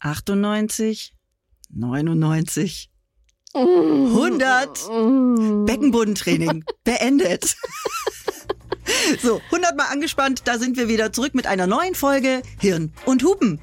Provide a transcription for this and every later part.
98, 99, 100. Beckenbodentraining beendet. So, 100 Mal angespannt, da sind wir wieder zurück mit einer neuen Folge Hirn und Hupen.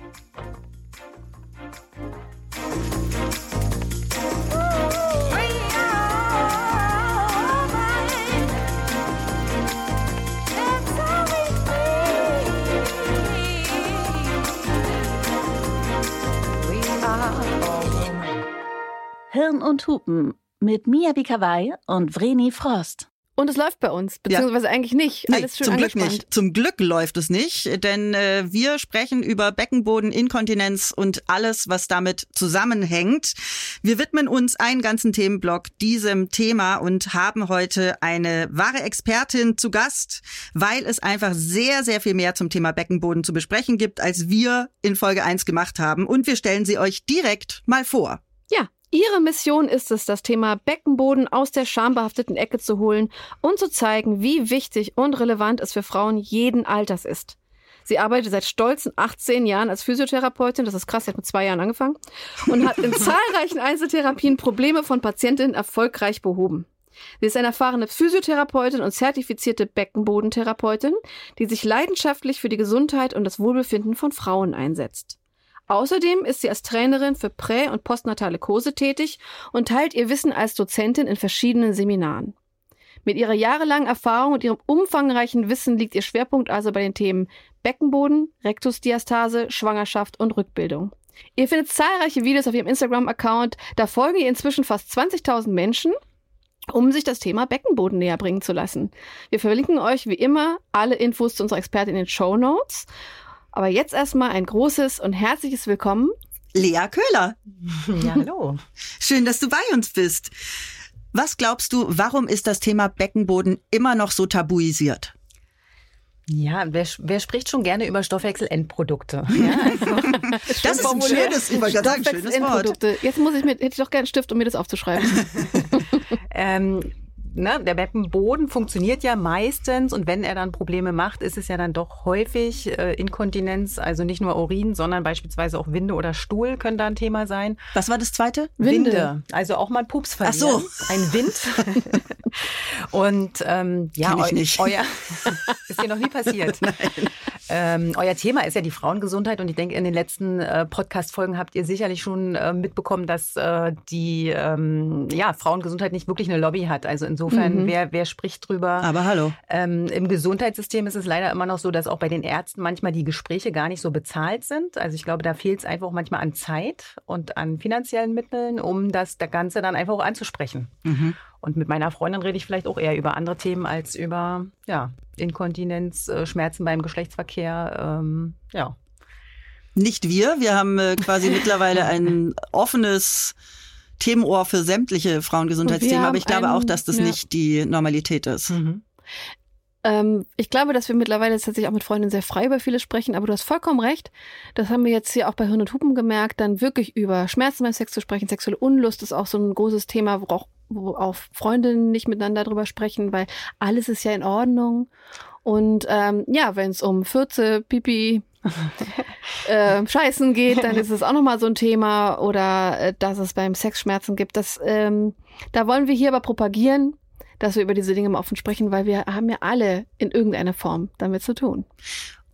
Hirn und Hupen mit Mia Bikawai und Vreni Frost. Und es läuft bei uns, beziehungsweise ja. eigentlich nicht. Nee, Alles schön zum Glück nicht. Zum Glück läuft es nicht, denn äh, wir sprechen über Beckenbodeninkontinenz und alles, was damit zusammenhängt. Wir widmen uns einen ganzen Themenblock diesem Thema und haben heute eine wahre Expertin zu Gast, weil es einfach sehr, sehr viel mehr zum Thema Beckenboden zu besprechen gibt, als wir in Folge 1 gemacht haben. Und wir stellen sie euch direkt mal vor. Ja, Ihre Mission ist es, das Thema Beckenboden aus der schambehafteten Ecke zu holen und zu zeigen, wie wichtig und relevant es für Frauen jeden Alters ist. Sie arbeitet seit stolzen 18 Jahren als Physiotherapeutin, das ist krass, sie hat mit zwei Jahren angefangen, und hat in zahlreichen Einzeltherapien Probleme von Patientinnen erfolgreich behoben. Sie ist eine erfahrene Physiotherapeutin und zertifizierte Beckenbodentherapeutin, die sich leidenschaftlich für die Gesundheit und das Wohlbefinden von Frauen einsetzt. Außerdem ist sie als Trainerin für Prä- und postnatale Kurse tätig und teilt ihr Wissen als Dozentin in verschiedenen Seminaren. Mit ihrer jahrelangen Erfahrung und ihrem umfangreichen Wissen liegt ihr Schwerpunkt also bei den Themen Beckenboden, Rektusdiastase, Schwangerschaft und Rückbildung. Ihr findet zahlreiche Videos auf ihrem Instagram-Account. Da folgen ihr inzwischen fast 20.000 Menschen, um sich das Thema Beckenboden näher bringen zu lassen. Wir verlinken euch wie immer alle Infos zu unserer Expertin in den Show Notes. Aber jetzt erstmal ein großes und herzliches Willkommen. Lea Köhler. Ja, hallo. Schön, dass du bei uns bist. Was glaubst du, warum ist das Thema Beckenboden immer noch so tabuisiert? Ja, wer, wer spricht schon gerne über Stoffwechselendprodukte? Ja, also, das ist ein schönes, sagen, schönes Wort. Jetzt muss ich mit, hätte ich doch gerne einen Stift, um mir das aufzuschreiben. ähm, ne, der Beckenboden funktioniert ja meistens und wenn er dann Probleme macht, ist es ja dann doch häufig äh, Inkontinenz, also nicht nur Urin, sondern beispielsweise auch Winde oder Stuhl können da ein Thema sein. Was war das zweite? Winde. Winde. Also auch mal Pups verlieren. Ach so. Ein Wind. und ähm, ja, eu nicht. euer ist dir noch nie passiert. Nein. Ähm, euer Thema ist ja die Frauengesundheit und ich denke, in den letzten äh, Podcast-Folgen habt ihr sicherlich schon äh, mitbekommen, dass äh, die ähm, ja, Frauengesundheit nicht wirklich eine Lobby hat. Also insofern, mhm. wer, wer spricht drüber? Aber hallo. Ähm, Im Gesundheitssystem ist es leider immer noch so, dass auch bei den Ärzten manchmal die Gespräche gar nicht so bezahlt sind. Also ich glaube, da fehlt es einfach auch manchmal an Zeit und an finanziellen Mitteln, um das, das Ganze dann einfach auch anzusprechen. Mhm. Und mit meiner Freundin rede ich vielleicht auch eher über andere Themen als über ja, Inkontinenz, äh, Schmerzen beim Geschlechtsverkehr. Ähm, ja. Nicht wir. Wir haben äh, quasi mittlerweile ein offenes Themenohr für sämtliche Frauengesundheitsthemen, aber ich glaube einen, auch, dass das ja. nicht die Normalität ist. Mhm. Ähm, ich glaube, dass wir mittlerweile tatsächlich auch mit Freundinnen sehr frei über vieles sprechen, aber du hast vollkommen recht. Das haben wir jetzt hier auch bei Hirn und Hupen gemerkt, dann wirklich über Schmerzen beim Sex zu sprechen. Sexuelle Unlust ist auch so ein großes Thema, wo auch, wo auch Freundinnen nicht miteinander drüber sprechen, weil alles ist ja in Ordnung. Und ähm, ja, wenn es um Fürze, Pipi, äh, Scheißen geht, dann ist es auch nochmal so ein Thema. Oder äh, dass es beim Sex Schmerzen gibt. Das, ähm, da wollen wir hier aber propagieren, dass wir über diese Dinge mal offen sprechen, weil wir haben ja alle in irgendeiner Form damit zu tun.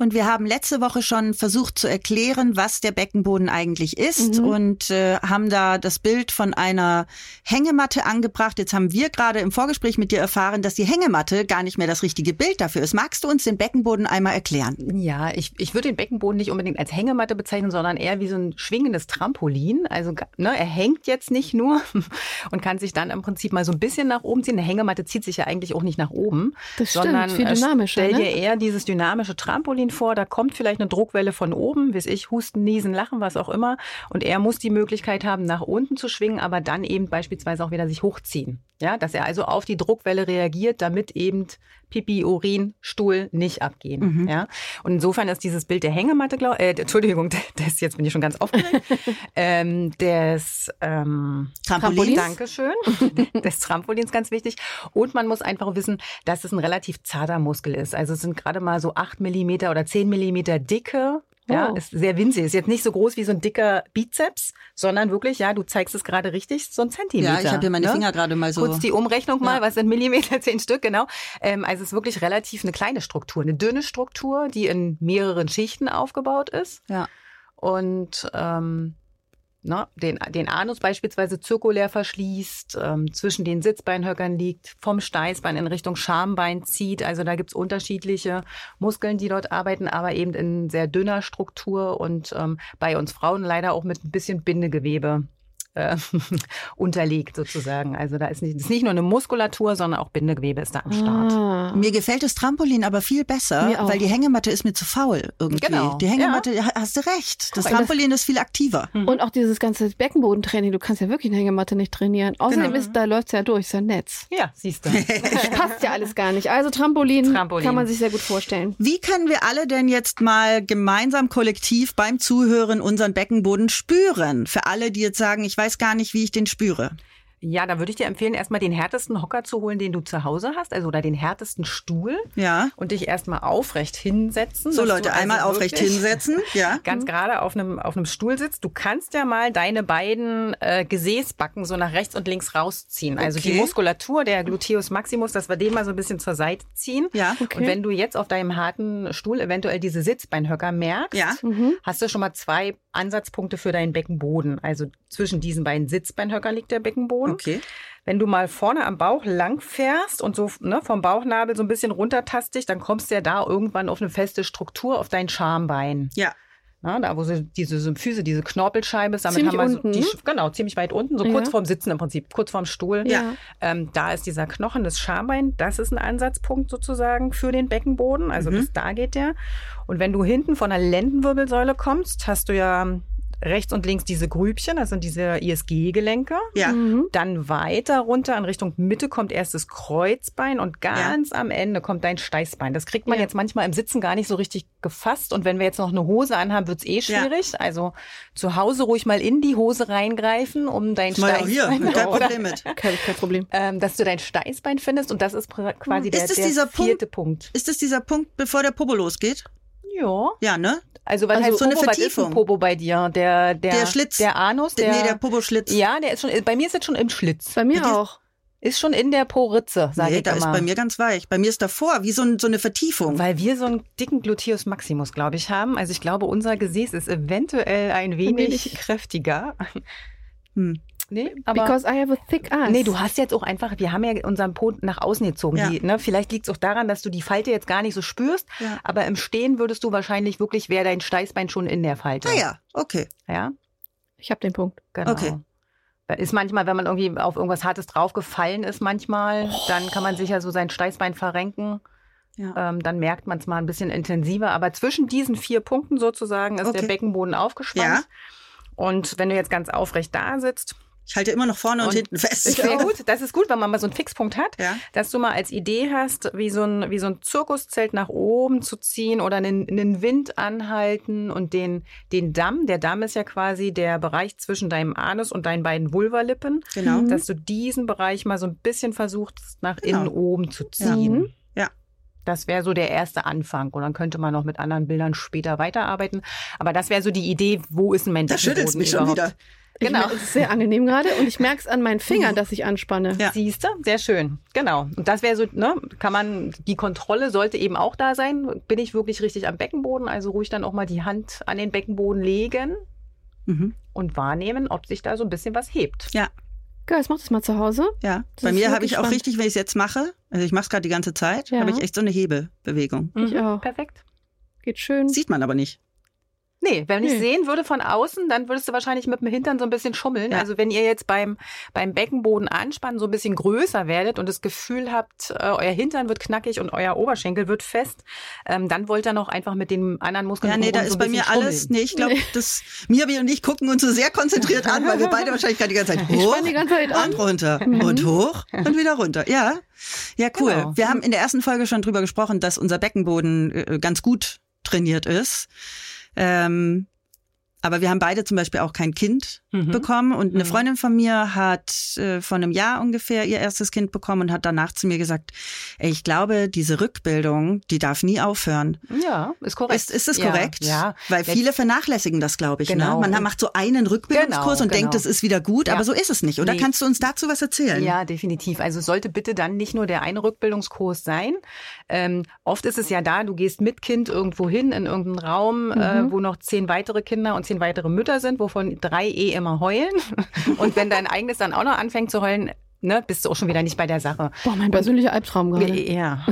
Und wir haben letzte Woche schon versucht zu erklären, was der Beckenboden eigentlich ist mhm. und äh, haben da das Bild von einer Hängematte angebracht. Jetzt haben wir gerade im Vorgespräch mit dir erfahren, dass die Hängematte gar nicht mehr das richtige Bild dafür ist. Magst du uns den Beckenboden einmal erklären? Ja, ich, ich würde den Beckenboden nicht unbedingt als Hängematte bezeichnen, sondern eher wie so ein schwingendes Trampolin. Also ne, er hängt jetzt nicht nur und kann sich dann im Prinzip mal so ein bisschen nach oben ziehen. Eine Hängematte zieht sich ja eigentlich auch nicht nach oben, das sondern stimmt, viel dynamischer, stell dir ne? eher dieses dynamische Trampolin vor, da kommt vielleicht eine Druckwelle von oben, weiß ich, Husten, Niesen, Lachen, was auch immer. Und er muss die Möglichkeit haben, nach unten zu schwingen, aber dann eben beispielsweise auch wieder sich hochziehen. Ja, dass er also auf die Druckwelle reagiert, damit eben Pipi, Urin, Stuhl nicht abgehen. Mhm. Ja, und insofern ist dieses Bild der Hängematte, glaub, äh, Entschuldigung, des, jetzt bin ich schon ganz aufgeregt, ähm, des ähm, Trampolins. Dankeschön, des Trampolins ganz wichtig. Und man muss einfach wissen, dass es ein relativ zarter Muskel ist. Also es sind gerade mal so acht Millimeter oder zehn Millimeter dicke Ja, Oh. ist sehr winzig. Ist jetzt nicht so groß wie so ein dicker Bizeps, sondern wirklich, ja, du zeigst es gerade richtig, so ein Zentimeter. Ja, ich habe hier meine ne? Finger gerade mal so. Kurz die Umrechnung mal, Ja. was sind Millimeter, zehn Stück, genau. Ähm, also es ist wirklich relativ eine kleine Struktur, eine dünne Struktur, die in mehreren Schichten aufgebaut ist. Ja. Und ähm, ne, den, den Anus beispielsweise zirkulär verschließt, ähm, zwischen den Sitzbeinhöckern liegt, vom Steißbein in Richtung Schambein zieht. Also da gibt's unterschiedliche Muskeln, die dort arbeiten, aber eben in sehr dünner Struktur und ähm, bei uns Frauen leider auch mit ein bisschen Bindegewebe äh, unterlegt sozusagen. Also da ist nicht, ist nicht nur eine Muskulatur, sondern auch Bindegewebe ist da am Start. Ah. Mir gefällt das Trampolin aber viel besser, weil die Hängematte ist mir zu faul irgendwie. Genau. Die Hängematte, ha- hast du recht. Das. Trampolin ist viel aktiver. Und auch dieses ganze Beckenbodentraining, du kannst ja wirklich eine Hängematte nicht trainieren. Außerdem Genau. ist, da läuft's ja durch, ist ja Netz. Ja, siehst du. Das passt ja alles gar nicht. Also Trampolin, Trampolin. kann man sich sehr gut vorstellen. Wie können wir alle denn jetzt mal gemeinsam kollektiv beim Zuhören unseren Beckenboden spüren? Für alle, die jetzt sagen, ich weiß gar nicht, wie ich den spüre. Ja, da würde ich dir empfehlen, erstmal den härtesten Hocker zu holen, den du zu Hause hast, also oder den härtesten Stuhl Ja. und dich erstmal aufrecht hinsetzen. So Leute, also einmal aufrecht hinsetzen. Ja. Ganz gerade auf einem, auf einem Stuhl sitzt. Du kannst ja mal deine beiden äh, Gesäßbacken so nach rechts und links rausziehen. Also die Okay. Muskulatur, der Gluteus maximus, dass wir den mal so ein bisschen zur Seite ziehen. Ja. Okay. Und wenn du jetzt auf deinem harten Stuhl eventuell diese Sitzbeinhöcker merkst, Ja. Mhm. hast du schon mal zwei Ansatzpunkte für deinen Beckenboden. Also zwischen diesen beiden Sitzbeinhöckern liegt der Beckenboden. Okay. Wenn du mal vorne am Bauch lang fährst und so ne, vom Bauchnabel so ein bisschen runtertastig, dann kommst du ja da irgendwann auf eine feste Struktur auf dein Schambein. Ja. Na, da wo so diese Symphyse, diese Knorpelscheibe ist, damit Ziemlich haben wir unten, so die, genau, ziemlich weit unten, so Ja. kurz vorm Sitzen im Prinzip, kurz vorm Stuhl. Ja. Ähm, da ist dieser Knochen, das Schambein, das ist ein Ansatzpunkt sozusagen für den Beckenboden. Also Mhm. bis da geht der. Und wenn du hinten von der Lendenwirbelsäule kommst, hast du ja rechts und links diese Grübchen, das sind diese ISG-Gelenke. Ja. Mhm. Dann weiter runter in Richtung Mitte kommt erst das Kreuzbein und ganz am Ende kommt dein Steißbein. Das kriegt man Ja. jetzt manchmal im Sitzen gar nicht so richtig gefasst. Und wenn wir jetzt noch eine Hose anhaben, wird's eh schwierig. Also zu Hause ruhig mal in die Hose reingreifen, um dein Mal auch hier, Steißbein kein oder, Problem mit. Kein, kein Problem. ähm, dass du dein Steißbein findest. Und das ist quasi Ist der, es der dieser vierte Punkt. Ist das dieser Punkt, bevor der Popo losgeht? Ja. Ja, ne? Also was Also heißt so eine Popo? Was ist Vertiefung. ein Popo bei dir? Der, der, Der Schlitz. Der Anus? Der, nee, der Popo-Schlitz. ja, der ist schon, bei mir ist jetzt schon im Schlitz. Bei mir Bei auch. Ist schon in der Poritze, sage Nee, ich da ist immer. bei mir ganz weich. Bei mir ist davor, wie so, ein, so eine Vertiefung. Weil wir so einen dicken Gluteus Maximus, glaube ich, haben. Also ich glaube, unser Gesäß ist eventuell ein wenig, wenig. kräftiger. Hm. Nee, aber Because I have a thick ass. nee, du hast jetzt auch einfach, wir haben ja unseren Po nach außen gezogen. Ja. Die, ne, vielleicht liegt es auch daran, dass du die Falte jetzt gar nicht so spürst, Ja. aber im Stehen würdest du wahrscheinlich wirklich, wäre dein Steißbein schon in der Falte. Ah ja, okay. Ja, Ich habe den Punkt. genau. Okay. Da ist manchmal, wenn man irgendwie auf irgendwas Hartes draufgefallen ist, manchmal, dann kann man sich ja so sein Steißbein verrenken. Ja. Ähm, dann merkt man es mal ein bisschen intensiver. Aber zwischen diesen vier Punkten sozusagen ist Okay. der Beckenboden aufgespannt. Ja. Und wenn du jetzt ganz aufrecht da sitzt, Ich halte immer noch vorne und, Und hinten fest. ist sehr gut. Das ist gut, wenn man mal so einen Fixpunkt hat, Ja. dass du mal als Idee hast, wie so ein, wie so ein Zirkuszelt nach oben zu ziehen oder einen, einen Wind anhalten und den, den Damm, der Damm ist ja quasi der Bereich zwischen deinem Anus und deinen beiden Vulvalippen, Genau. dass du diesen Bereich mal so ein bisschen versuchst, nach Genau. innen oben zu Mhm. ziehen. Ja. Das wäre so der erste Anfang. Und dann könnte man noch mit anderen Bildern später weiterarbeiten. Aber das wäre so die Idee, wo ist ein Mensch? Da schüttelt's mich schon wieder. Genau. Es ist sehr angenehm gerade und ich merke es an meinen Fingern, dass ich anspanne. Ja. Siehst du? Sehr schön. Genau. Und das wäre so, ne, kann man, die Kontrolle sollte eben auch da sein. Bin ich wirklich richtig am Beckenboden? Also ruhig dann auch mal die Hand an den Beckenboden legen Mhm. und wahrnehmen, ob sich da so ein bisschen was hebt. Ja, Geil, mach das mal zu Hause. ja. Das Bei mir habe ich auch spannend. richtig, wenn ich es jetzt mache, also ich mache es gerade die ganze Zeit, Ja. habe ich echt so eine Hebelbewegung. Ich auch. Perfekt. Geht schön. Sieht man aber nicht. Nee, wenn ich Nee. sehen würde von außen, dann würdest du wahrscheinlich mit dem Hintern so ein bisschen schummeln. Ja. Also wenn ihr jetzt beim, beim Beckenboden anspannen so ein bisschen größer werdet und das Gefühl habt, äh, euer Hintern wird knackig und euer Oberschenkel wird fest, ähm, dann wollt ihr noch einfach mit den anderen Muskeln Ja, nee, da so ist ein bei mir alles, schummeln. nee, ich glaube, das, Miabi und ich gucken uns so sehr konzentriert an, weil wir beide wahrscheinlich gerade die ganze Zeit hoch ganze Zeit an. und runter und hoch und wieder runter. Ja, ja, cool. Genau. Wir haben in der ersten Folge schon drüber gesprochen, dass unser Beckenboden äh, ganz gut trainiert ist. Ähm, Aber wir haben beide zum Beispiel auch kein Kind Mhm. bekommen. Und eine Mhm. Freundin von mir hat äh, vor einem Jahr ungefähr ihr erstes Kind bekommen und hat danach zu mir gesagt, ey, ich glaube, diese Rückbildung, die darf nie aufhören. Ja, ist korrekt. Ist, ist das ja, korrekt? Ja. Weil Jetzt- viele vernachlässigen das, glaube ich. Genau. Ne? Man macht so einen Rückbildungskurs Genau, und denkt, genau. das ist wieder gut, Ja. aber so ist es nicht. Oder Nee. kannst du uns dazu was erzählen? Ja, definitiv. Also es sollte bitte dann nicht nur der eine Rückbildungskurs sein. Ähm, oft ist es ja da, du gehst mit Kind irgendwo hin in irgendeinen Raum, äh, wo noch zehn weitere Kinder und zehn weitere Mütter sind, wovon drei eh immer heulen. Und wenn dein eigenes dann auch noch anfängt zu heulen, ne, bist du auch schon wieder nicht bei der Sache. Boah, mein persönlicher Albtraum gerade. Ja.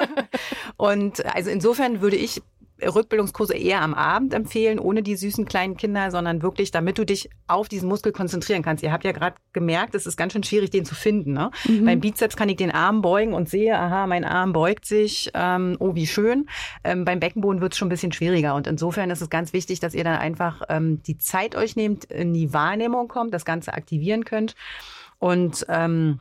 und also insofern würde ich Rückbildungskurse eher am Abend empfehlen, ohne die süßen kleinen Kinder, sondern wirklich, damit du dich auf diesen Muskel konzentrieren kannst. Ihr habt ja gerade gemerkt, es ist ganz schön schwierig, den zu finden. Ne? Mhm. Beim Bizeps kann ich den Arm beugen und sehe, aha, mein Arm beugt sich, ähm, oh, wie schön. Ähm, beim Beckenboden wird es schon ein bisschen schwieriger. Und insofern ist es ganz wichtig, dass ihr dann einfach ähm, die Zeit euch nehmt, in die Wahrnehmung kommt, das Ganze aktivieren könnt. Und ähm,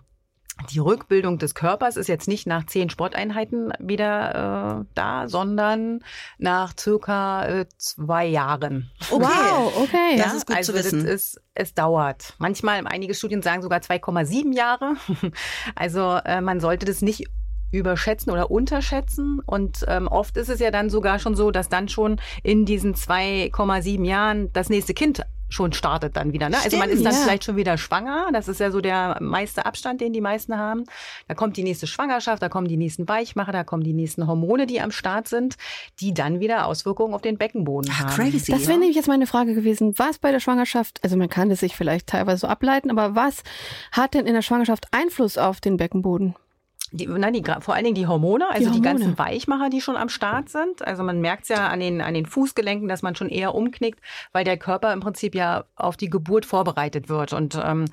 die Rückbildung des Körpers ist jetzt nicht nach zehn Sporteinheiten wieder äh, da, sondern nach circa äh, zwei Jahren. Okay. Wow, okay. Das ist gut also zu wissen. Das ist, es dauert. Manchmal, einige Studien sagen sogar 2,7 Jahre. Also äh, man sollte das nicht überschätzen oder unterschätzen. Und ähm, oft ist es ja dann sogar schon so, dass dann schon in diesen 2,7 Jahren das nächste Kind schon startet dann wieder. Ne? Also man Stimmt, ist dann ja. vielleicht schon wieder schwanger. Das ist ja so der meiste Abstand, den die meisten haben. Da kommt die nächste Schwangerschaft, da kommen die nächsten Weichmacher, da kommen die nächsten Hormone, die am Start sind, die dann wieder Auswirkungen auf den Beckenboden Ach, haben. crazy. Das wäre nämlich jetzt meine Frage gewesen. Was bei der Schwangerschaft, also man kann es sich vielleicht teilweise so ableiten, aber was hat denn in der Schwangerschaft Einfluss auf den Beckenboden? Die, nein, die, vor allen Dingen die Hormone, also die, Hormone. ganzen Weichmacher, die schon am Start sind. Also man merkt es ja an den, an den Fußgelenken, dass man schon eher umknickt, weil der Körper im Prinzip ja auf die Geburt vorbereitet wird. Und ähm,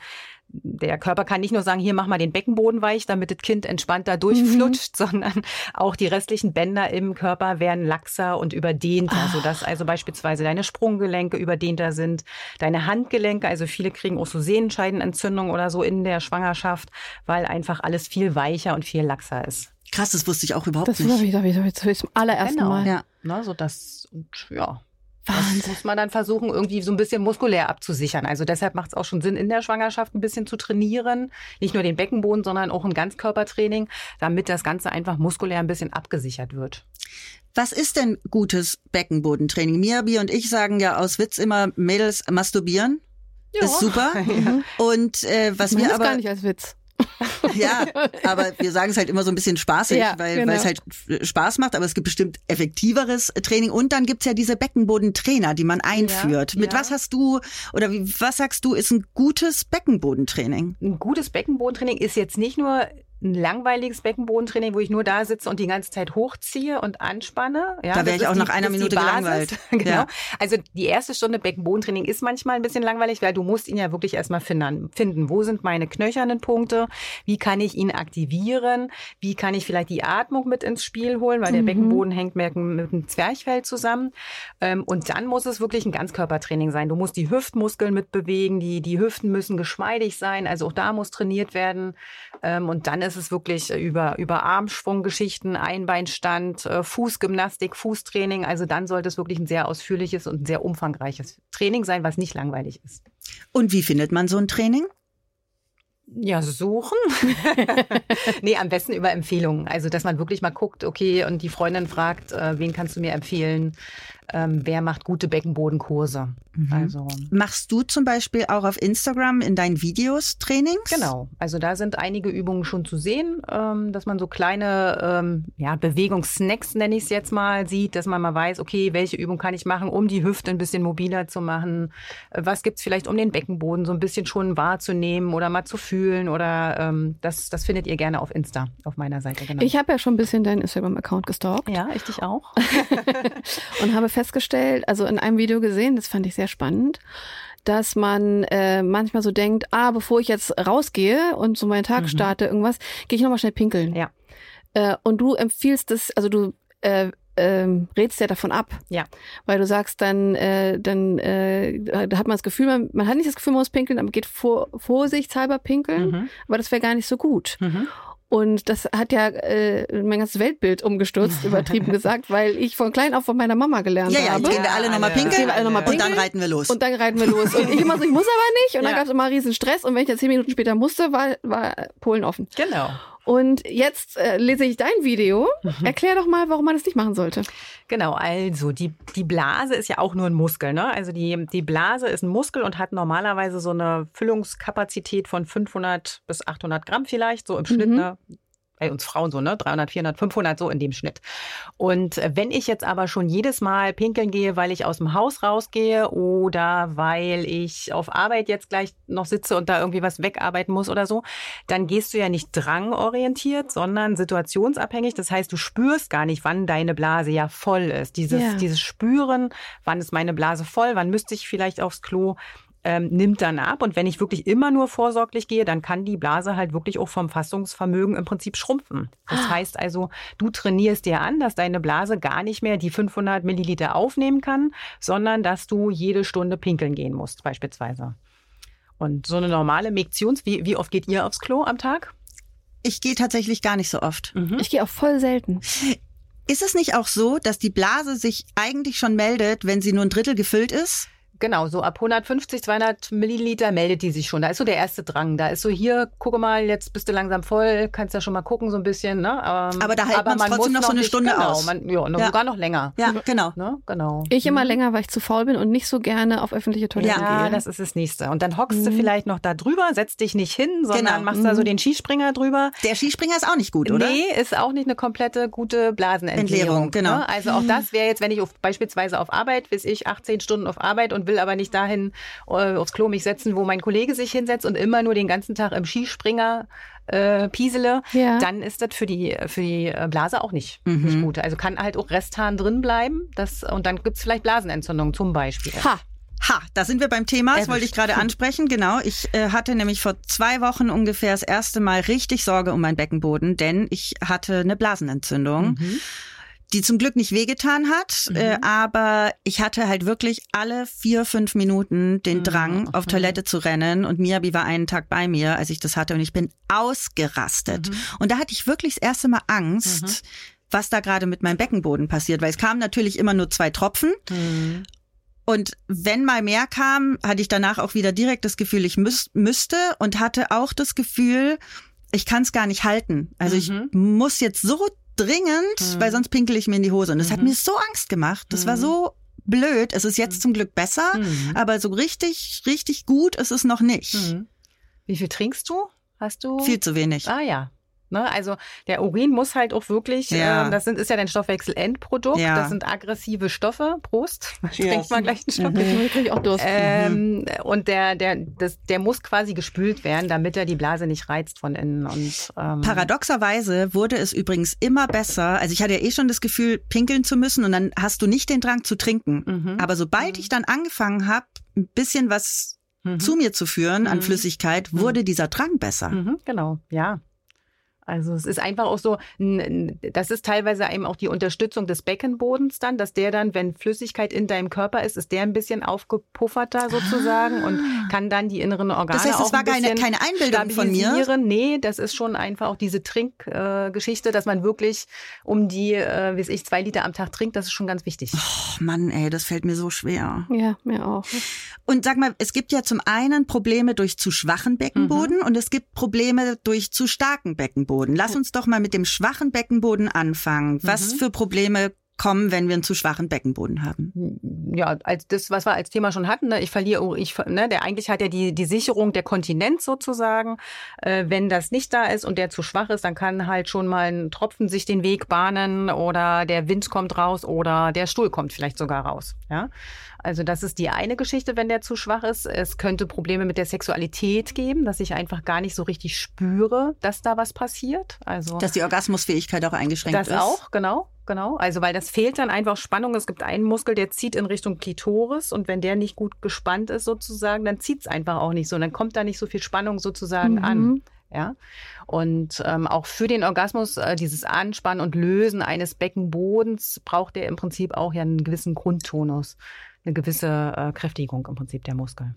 der Körper kann nicht nur sagen, hier mach mal den Beckenboden weich, damit das Kind entspannt da durchflutscht, sondern auch die restlichen Bänder im Körper werden laxer und überdehnter, sodass also beispielsweise deine Sprunggelenke überdehnter sind, deine Handgelenke, also viele kriegen auch so Sehenscheidenentzündung oder so in der Schwangerschaft, weil einfach alles viel weicher und viel laxer ist. Krass, das wusste ich auch überhaupt Das nicht. war wieder, wieder, wieder zum allerersten Genau. Mal. Ja. Na, so das, und ja. Das Wahnsinn. muss man dann versuchen, irgendwie so ein bisschen muskulär abzusichern. Also deshalb macht es auch schon Sinn, in der Schwangerschaft ein bisschen zu trainieren. Nicht nur den Beckenboden, sondern auch ein Ganzkörpertraining, damit das Ganze einfach muskulär ein bisschen abgesichert wird. Was ist denn gutes Beckenbodentraining? Miabi und ich sagen ja aus Witz immer, Mädels masturbieren. Ist super. Und äh, was Ich wir das aber gar nicht als Witz. Ja, aber wir sagen es halt immer so ein bisschen spaßig, Ja, weil, genau. es halt Spaß macht, aber es gibt bestimmt effektiveres Training. Und dann gibt's ja diese Beckenbodentrainer, die man einführt. Mit ja. was hast du oder wie, was sagst du, ist ein gutes Beckenbodentraining? Ein gutes Beckenbodentraining ist jetzt nicht nur ein langweiliges Beckenbodentraining, wo ich nur da sitze und die ganze Zeit hochziehe und anspanne. Ja, Da wär das ich auch die- nach einer Minute gelangweilt. genau. Ja. Also die erste Stunde Beckenbodentraining ist manchmal ein bisschen langweilig, weil du musst ihn ja wirklich erstmal finden. finden. Wo sind meine knöchernen Punkte? Wie kann ich ihn aktivieren? Wie kann ich vielleicht die Atmung mit ins Spiel holen? Weil der Mhm. Beckenboden hängt mit, mit dem Zwerchfell zusammen. Ähm, und dann muss es wirklich ein Ganzkörpertraining sein. Du musst die Hüftmuskeln mitbewegen, die, die Hüften müssen geschmeidig sein. Also auch da muss trainiert werden. Ähm, und dann ist es wirklich äh, über, über Armschwunggeschichten, Einbeinstand, äh, Fußgymnastik, Fußtraining. Also dann sollte es wirklich ein sehr ausführliches und sehr umfangreiches Training sein, was nicht langweilig ist. Und wie findet man so ein Training? Ja, suchen. nee, am besten über Empfehlungen. Also, dass man wirklich mal guckt, okay, und die Freundin fragt, äh, wen kannst du mir empfehlen? Ähm, wer macht gute Beckenbodenkurse? Also. Machst du zum Beispiel auch auf Instagram in deinen Videos Trainings? Genau, also da sind einige Übungen schon zu sehen, ähm, dass man so kleine ähm, ja, Bewegungssnacks, nenne ich es jetzt mal, sieht, dass man mal weiß, okay, welche Übung kann ich machen, um die Hüfte ein bisschen mobiler zu machen. Was gibt's vielleicht, um den Beckenboden so ein bisschen schon wahrzunehmen oder mal zu fühlen oder ähm, das, das findet ihr gerne auf Insta, auf meiner Seite. Genau. Ich habe ja schon ein bisschen deinen Instagram-Account gestalkt ja, ich dich auch. und habe festgestellt, also in einem Video gesehen, das fand ich sehr spannend, dass man äh, manchmal so denkt, ah, bevor ich jetzt rausgehe und so meinen Tag starte, irgendwas, gehe ich nochmal schnell pinkeln. Mhm. Ja. Äh, und du empfiehlst es, also du äh, ähm, rätst ja davon ab. Ja. Weil du sagst dann, äh, dann äh, da hat man das Gefühl, man, man hat nicht das Gefühl, man muss pinkeln, aber geht vor, vorsichtshalber pinkeln, Mhm. aber das wäre gar nicht so gut. Mhm. Und das hat ja äh, mein ganzes Weltbild umgestürzt, übertrieben gesagt, weil ich von klein auf von meiner Mama gelernt Ja, ja, habe. jetzt gehen wir alle nochmal pinkeln alle noch mal und dann pinkeln. reiten wir los. Und dann reiten wir los. Und ich immer so, ich muss aber nicht. Und dann Ja. gab es immer riesen Stress. Und wenn ich dann zehn Minuten später musste, war, war Polen offen. Genau. Und jetzt äh, lese ich dein Video. Mhm. Erklär doch mal, warum man das nicht machen sollte. Genau, also die, die Blase ist ja auch nur ein Muskel. Ne? Also die, die Blase ist ein Muskel und hat normalerweise so eine Füllungskapazität von 500 bis 800 Gramm vielleicht, so im Schnitt. Mhm. Ne? Bei uns Frauen so, ne? 300, 400, 500, so in dem Schnitt. Und wenn ich jetzt aber schon jedes Mal pinkeln gehe, weil ich aus dem Haus rausgehe oder weil ich auf Arbeit jetzt gleich noch sitze und da irgendwie was wegarbeiten muss oder so, dann gehst du ja nicht drangorientiert, sondern situationsabhängig. Das heißt, du spürst gar nicht, wann deine Blase ja voll ist. Dieses, Ja. dieses Spüren, wann ist meine Blase voll, wann müsste ich vielleicht aufs Klo, ähm, nimmt dann ab. Und wenn ich wirklich immer nur vorsorglich gehe, dann kann die Blase halt wirklich auch vom Fassungsvermögen im Prinzip schrumpfen. Das Ah. heißt also, du trainierst dir an, dass deine Blase gar nicht mehr die 500 Milliliter aufnehmen kann, sondern dass du jede Stunde pinkeln gehen musst, beispielsweise. Und so eine normale Miktions, wie, wie oft geht ihr aufs Klo am Tag? Ich gehe tatsächlich gar nicht so oft. Mhm. Ich gehe auch voll selten. Ist es nicht auch so, dass die Blase sich eigentlich schon meldet, wenn sie nur ein Drittel gefüllt ist? Genau, so ab 150, 200 Milliliter meldet die sich schon. Da ist so der erste Drang. Da ist so hier, gucke mal, jetzt bist du langsam voll, kannst ja schon mal gucken so ein bisschen. Ne? Ähm, Aber da hält man trotzdem noch so eine nicht- Stunde genau, aus. Man, ja, noch Ja. sogar noch länger. Ja, genau. Ne? Genau. Ich immer länger, weil ich zu faul bin und nicht so gerne auf öffentliche Toiletten Ja, gehe. das ist das Nächste. Und dann hockst du Mhm. vielleicht noch da drüber, setzt dich nicht hin, sondern Genau. machst da so Mhm. den Skispringer drüber. Der Skispringer ist auch nicht gut, oder? Nee, ist auch nicht eine komplette gute Blasenentleerung. Entleerung, genau. Ne? Also auch das wäre jetzt, wenn ich auf, beispielsweise auf Arbeit, bis ich 18 Stunden auf Arbeit und will aber nicht dahin äh, aufs Klo mich setzen, wo mein Kollege sich hinsetzt und immer nur den ganzen Tag im Skispringer äh, piesele, Ja. dann ist das für die, für die äh, Blase auch nicht, Mhm. nicht gut. Also kann halt auch Resthahn drin bleiben. Das, und dann gibt's vielleicht Blasenentzündung zum Beispiel. Ha, Ha, da sind wir beim Thema, das wollte ich gerade ansprechen. Genau, ich äh, hatte nämlich vor zwei Wochen ungefähr das erste Mal richtig Sorge um meinen Beckenboden, denn ich hatte eine Blasenentzündung. Mhm. Die zum Glück nicht wehgetan hat, Mhm. äh, aber ich hatte halt wirklich alle vier, fünf Minuten den Mhm. Drang, auf Mhm. Toilette zu rennen. Und Miabi war einen Tag bei mir, als ich das hatte, und ich bin ausgerastet. Mhm. Und da hatte ich wirklich das erste Mal Angst, Mhm. was da gerade mit meinem Beckenboden passiert, weil es kamen natürlich immer nur zwei Tropfen. Mhm. Und wenn mal mehr kam, hatte ich danach auch wieder direkt das Gefühl, ich müß, müsste und hatte auch das Gefühl, ich kann es gar nicht halten. Also Mhm. ich muss jetzt so dringend, Mhm. weil sonst pinkel ich mir in die Hose. Und das hat Mhm. mir so Angst gemacht. Das war Mhm. so blöd. Es ist jetzt zum Glück besser, Mhm. aber so richtig, richtig gut ist es noch nicht. Mhm. Wie viel trinkst du? Hast du? Viel zu wenig. Ah ja. Ne, also der Urin muss halt auch wirklich, Ja. ähm, das sind, ist ja dein Stoffwechselendprodukt, Ja. das sind aggressive Stoffe. Prost. Ich Cheers. trink mal gleich einen jetzt kriege ich auch Durst. Ähm, Und der, der, das, der muss quasi gespült werden, damit er die Blase nicht reizt von innen. Und, ähm, Paradoxerweise wurde es übrigens immer besser. Also ich hatte ja eh schon das Gefühl, pinkeln zu müssen und dann hast du nicht den Drang zu trinken. Mhm. Aber sobald ich dann angefangen habe, ein bisschen was Mhm. zu mir zu führen an Mhm. Flüssigkeit, wurde dieser Drang besser. Mhm, genau, ja. Also es ist einfach auch so, das ist teilweise eben auch die Unterstützung des Beckenbodens dann, dass der dann, wenn Flüssigkeit in deinem Körper ist, ist der ein bisschen aufgepufferter sozusagen und kann dann die inneren Organe Ah. Das heißt, es war ein keine, keine Einbildung von mir. Nee, das ist schon einfach auch diese Trinkgeschichte, äh, dass man wirklich um die, äh, wie ich, zwei Liter am Tag trinkt, das ist schon ganz wichtig. Oh Mann, ey, das fällt mir so schwer. ja, mir auch. Und sag mal, es gibt ja zum einen Probleme durch zu schwachen Beckenboden und es gibt Probleme durch zu starken Beckenboden. Lass uns doch mal mit dem schwachen Beckenboden anfangen. Was für Probleme kommen, wenn wir einen zu schwachen Beckenboden haben? ja, als das, was wir als Thema schon hatten, ne, ich verliere, ich, ne, der eigentlich hat ja die, die Sicherung der Kontinenz sozusagen. Äh, wenn das nicht da ist und der zu schwach ist, dann kann halt schon mal ein Tropfen sich den Weg bahnen oder der Wind kommt raus oder der Stuhl kommt vielleicht sogar raus. Ja, also das ist die eine Geschichte, wenn der zu schwach ist. Es könnte Probleme mit der Sexualität geben, dass ich einfach gar nicht so richtig spüre, dass da was passiert. Also Dass die Orgasmusfähigkeit auch eingeschränkt das ist. auch, genau, genau. Also weil das fehlt dann einfach Spannung. Es gibt einen Muskel, der zieht in Richtung Klitoris und wenn der nicht gut gespannt ist sozusagen, dann zieht es einfach auch nicht so. Dann kommt da nicht so viel Spannung sozusagen Mhm. an. Ja. Und ähm, auch für den Orgasmus, äh, dieses Anspannen und Lösen eines Beckenbodens braucht er im Prinzip auch ja einen gewissen Grundtonus, eine gewisse äh, Kräftigung im Prinzip der Muskel.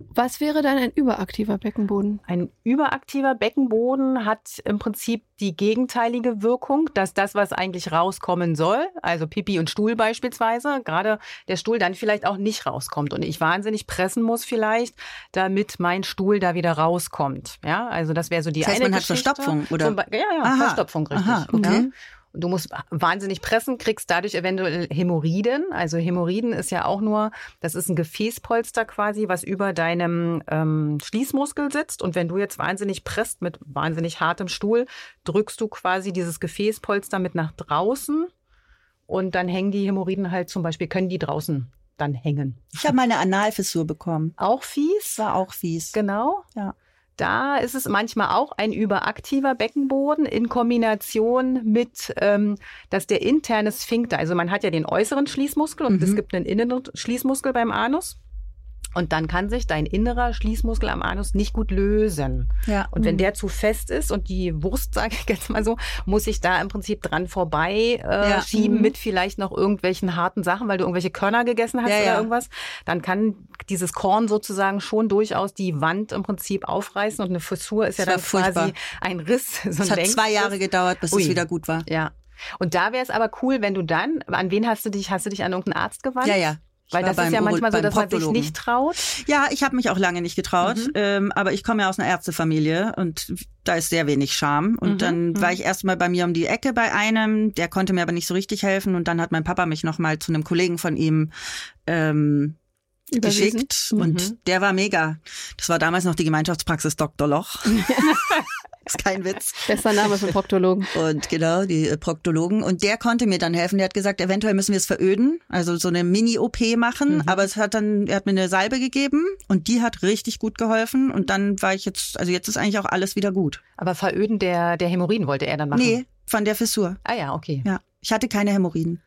Was wäre dann ein überaktiver Beckenboden? Ein überaktiver Beckenboden hat im Prinzip die gegenteilige Wirkung, dass das, was eigentlich rauskommen soll, also Pipi und Stuhl beispielsweise, gerade der Stuhl dann vielleicht auch nicht rauskommt und ich wahnsinnig pressen muss vielleicht, damit mein Stuhl da wieder rauskommt. Ja, also das wäre so die das heißt, eine man Geschichte. hat Verstopfung, oder? Zum ja, ja, Aha. Verstopfung, richtig. Aha, okay. Ja. Und Du musst wahnsinnig pressen, kriegst dadurch eventuell Hämorrhoiden. Also Hämorrhoiden ist ja auch nur, das ist ein Gefäßpolster quasi, was über deinem ähm, Schließmuskel sitzt. Und wenn du jetzt wahnsinnig presst mit wahnsinnig hartem Stuhl, drückst du quasi dieses Gefäßpolster mit nach draußen. Und dann hängen die Hämorrhoiden halt zum Beispiel, können die draußen dann hängen. Ich habe mal eine Analfissur bekommen. Auch fies. War auch fies. Genau. Ja. Da ist es manchmal auch ein überaktiver Beckenboden in Kombination mit, ähm, dass der interne Sphinkter, also man hat ja den äußeren Schließmuskel und Mhm. es gibt einen inneren Schließmuskel beim Anus. Und dann kann sich dein innerer Schließmuskel am Anus nicht gut lösen. Ja. Und wenn der zu fest ist und die Wurst, sage ich jetzt mal so, muss ich da im Prinzip dran vorbei äh, Ja. schieben Mhm. mit vielleicht noch irgendwelchen harten Sachen, weil du irgendwelche Körner gegessen hast Ja, oder ja. irgendwas. Dann kann dieses Korn sozusagen schon durchaus die Wand im Prinzip aufreißen und eine Fissur ist ja Das dann war quasi furchtbar. ein Riss. So Es hat Längsriss. zwei Jahre gedauert, bis Ui. es wieder gut war. Ja. Und da wäre es aber cool, wenn du dann, an wen hast du dich, hast du dich an irgendeinen Arzt gewandt? Ja, ja. Weil das ist ja manchmal so, dass man sich nicht traut. Ja, ich habe mich auch lange nicht getraut, Mhm. ähm, aber ich komme ja aus einer Ärztefamilie und da ist sehr wenig Scham. Und Mhm, dann mhm. war ich erst mal bei mir um die Ecke bei einem, der konnte mir aber nicht so richtig helfen. Und dann hat mein Papa mich noch mal zu einem Kollegen von ihm ähm, geschickt Mhm. und der war mega. Das war damals noch die Gemeinschaftspraxis Dr. Loch. ist kein Witz. Bester Name für einen Proktologen. Und genau, die äh, Proktologen. Und der konnte mir dann helfen. Der hat gesagt, eventuell müssen wir es veröden, also so eine Mini-OP machen. Mhm. Aber es hat dann, er hat mir eine Salbe gegeben und die hat richtig gut geholfen. Und dann war ich jetzt, also jetzt ist eigentlich auch alles wieder gut. Aber Veröden der, der Hämorrhoiden wollte er dann machen. Nee, von der Fissur. Ah ja, okay. Ja. Ich hatte keine Hämorrhoiden.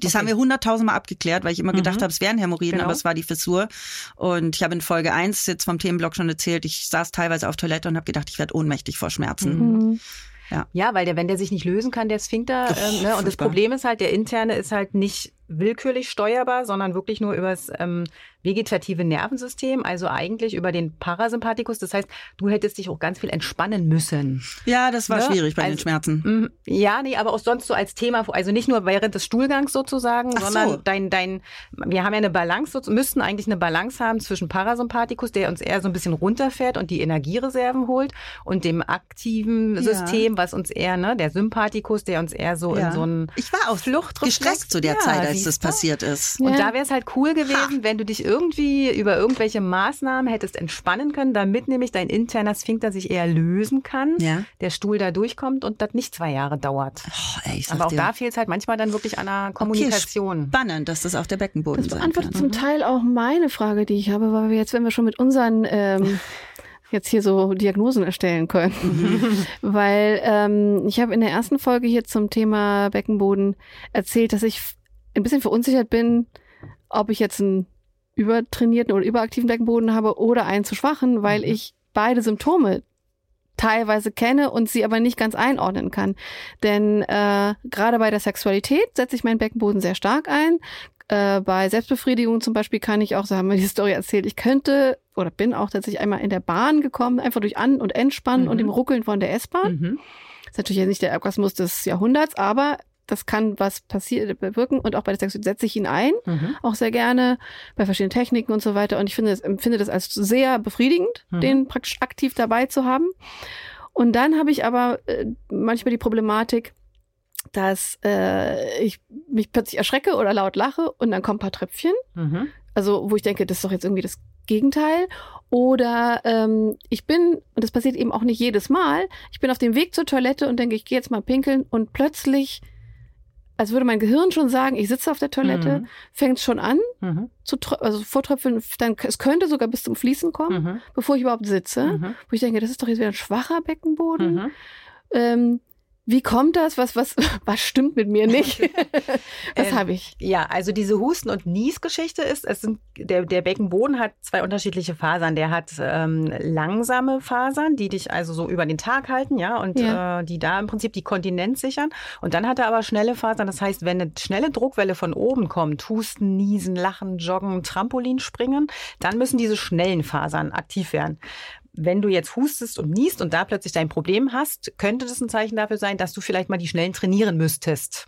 Das haben wir hunderttausendmal abgeklärt, weil ich immer gedacht Mhm. habe, es wären Hämorrhoiden, Genau. aber es war die Fissur. Und ich habe in Folge eins jetzt vom Themenblock schon erzählt, ich saß teilweise auf Toilette und habe gedacht, ich werde ohnmächtig vor Schmerzen. Mhm. Ja, weil der, wenn der sich nicht lösen kann, der Sphinkter, ähm, ne, und das. Problem ist halt, der interne ist halt nicht willkürlich steuerbar, sondern wirklich nur übers ähm, vegetative Nervensystem, also eigentlich über den Parasympathikus. Das heißt, du hättest dich auch ganz viel entspannen müssen. Ja, das war Ne? schwierig bei den Also- Schmerzen. Mhm. Ja, nee, aber auch sonst so als Thema, also nicht nur während des Stuhlgangs sozusagen, Ach sondern so. dein, dein, wir haben ja eine Balance, müssten eigentlich eine Balance haben zwischen Parasympathikus, der uns eher so ein bisschen runterfährt und die Energiereserven holt, und dem aktiven Ja. System, was uns eher, ne, der Sympathikus, der uns eher so Ja. in so einen Ich war Fluchtreflex- gestresst zu der Ja, Zeit, als das passiert ist. Und da wäre es halt cool gewesen, wenn du dich irgendwie über irgendwelche Maßnahmen hättest entspannen können, damit nämlich dein interner Sphinkter sich eher lösen kann, Ja. der Stuhl da durchkommt und das nicht zwei Jahre dauert. Oh, ey, Aber auch dir. da fehlt es halt manchmal dann wirklich an der Kommunikation. Spannend, dass das auch der Beckenboden Das sein beantwortet kann. zum Teil auch meine Frage, die ich habe, weil wir jetzt, wenn wir schon mit unseren ähm, jetzt hier so Diagnosen erstellen können. Weil ähm, ich habe in der ersten Folge hier zum Thema Beckenboden erzählt, dass ich ein bisschen verunsichert bin, ob ich jetzt einen übertrainierten oder überaktiven Beckenboden habe oder einen zu schwachen, weil Mhm. ich beide Symptome teilweise kenne und sie aber nicht ganz einordnen kann. Denn äh, gerade bei der Sexualität setze ich meinen Beckenboden sehr stark ein. Äh, bei Selbstbefriedigung zum Beispiel kann ich auch, so haben wir die Story erzählt, ich könnte oder bin auch tatsächlich einmal in der Bahn gekommen, einfach durch An- und Entspannen Mhm. und dem Ruckeln von der S-Bahn. Mhm. ist natürlich jetzt nicht der Orgasmus des Jahrhunderts, aber das kann was passieren, bewirken und auch bei der Sexualität setze ich ihn ein, Mhm. auch sehr gerne bei verschiedenen Techniken und so weiter und ich finde das, empfinde das als sehr befriedigend, Mhm. den praktisch aktiv dabei zu haben. Und dann habe ich aber äh, manchmal die Problematik, dass äh, ich mich plötzlich erschrecke oder laut lache und dann kommen ein paar Tröpfchen Mhm. also wo ich denke, das ist doch jetzt irgendwie das Gegenteil. Oder ähm, ich bin, und das passiert eben auch nicht jedes Mal, ich bin auf dem Weg zur Toilette und denke, ich gehe jetzt mal pinkeln und plötzlich, als würde mein Gehirn schon sagen, ich sitze auf der Toilette, Mhm. fängt es schon an Mhm. zu also vortröpfeln, dann es könnte sogar bis zum Fließen kommen, Mhm. bevor ich überhaupt sitze. Mhm. Wo ich denke, das ist doch jetzt wieder ein schwacher Beckenboden. Mhm. Ähm, Wie kommt das? Was, was, was stimmt mit mir nicht? was Ähm, habe ich? Ja, also diese Husten- und Niesgeschichte ist, es sind, der, der Beckenboden hat zwei unterschiedliche Fasern. Der hat ähm, langsame Fasern, die dich also so über den Tag halten, ja, und Ja. Äh, die da im Prinzip die Kontinenz sichern. Und dann hat er aber schnelle Fasern. Das heißt, wenn eine schnelle Druckwelle von oben kommt, Husten, Niesen, Lachen, Joggen, Trampolin springen, dann müssen diese schnellen Fasern aktiv werden. Wenn du jetzt hustest und niest und da plötzlich dein Problem hast, könnte das ein Zeichen dafür sein, dass du vielleicht mal die Schnellen trainieren müsstest.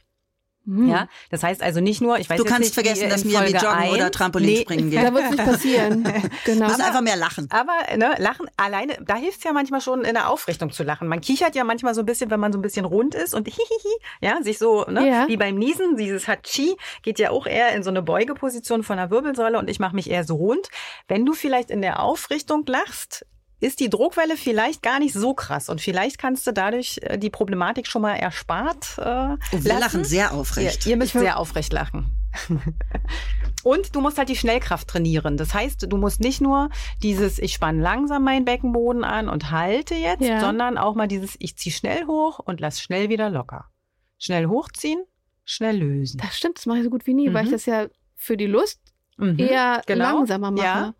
Hm. Ja, das heißt also nicht nur, ich weiß Du jetzt kannst nicht, vergessen, dass mir wie Joggen oder eins- Trampolinspringen geht. Da wird es nicht passieren. genau. Wir müssen einfach mehr lachen. Aber ne, Lachen alleine, da hilft es ja manchmal schon in der Aufrichtung zu lachen. Man kichert ja manchmal so ein bisschen, wenn man so ein bisschen rund ist und hihihi, ja, sich so, ne, Ja. wie beim Niesen, dieses Hachi geht ja auch eher in so eine Beugeposition von der Wirbelsäule und ich mache mich eher so rund. Wenn du vielleicht in der Aufrichtung lachst, ist die Druckwelle vielleicht gar nicht so krass und vielleicht kannst du dadurch äh, die Problematik schon mal erspart äh, Oh, wir lassen. lachen sehr aufrecht. Ihr, ihr müsst sehr aufrecht lachen. Und du musst halt die Schnellkraft trainieren. Das heißt, du musst nicht nur dieses, ich spanne langsam meinen Beckenboden an und halte jetzt, Ja. sondern auch mal dieses, ich ziehe schnell hoch und lass schnell wieder locker. Schnell hochziehen, schnell lösen. Das stimmt, das mache ich so gut wie nie, weil ich Mhm. das ja für die Lust Mhm. eher genau. langsamer mache. Ja.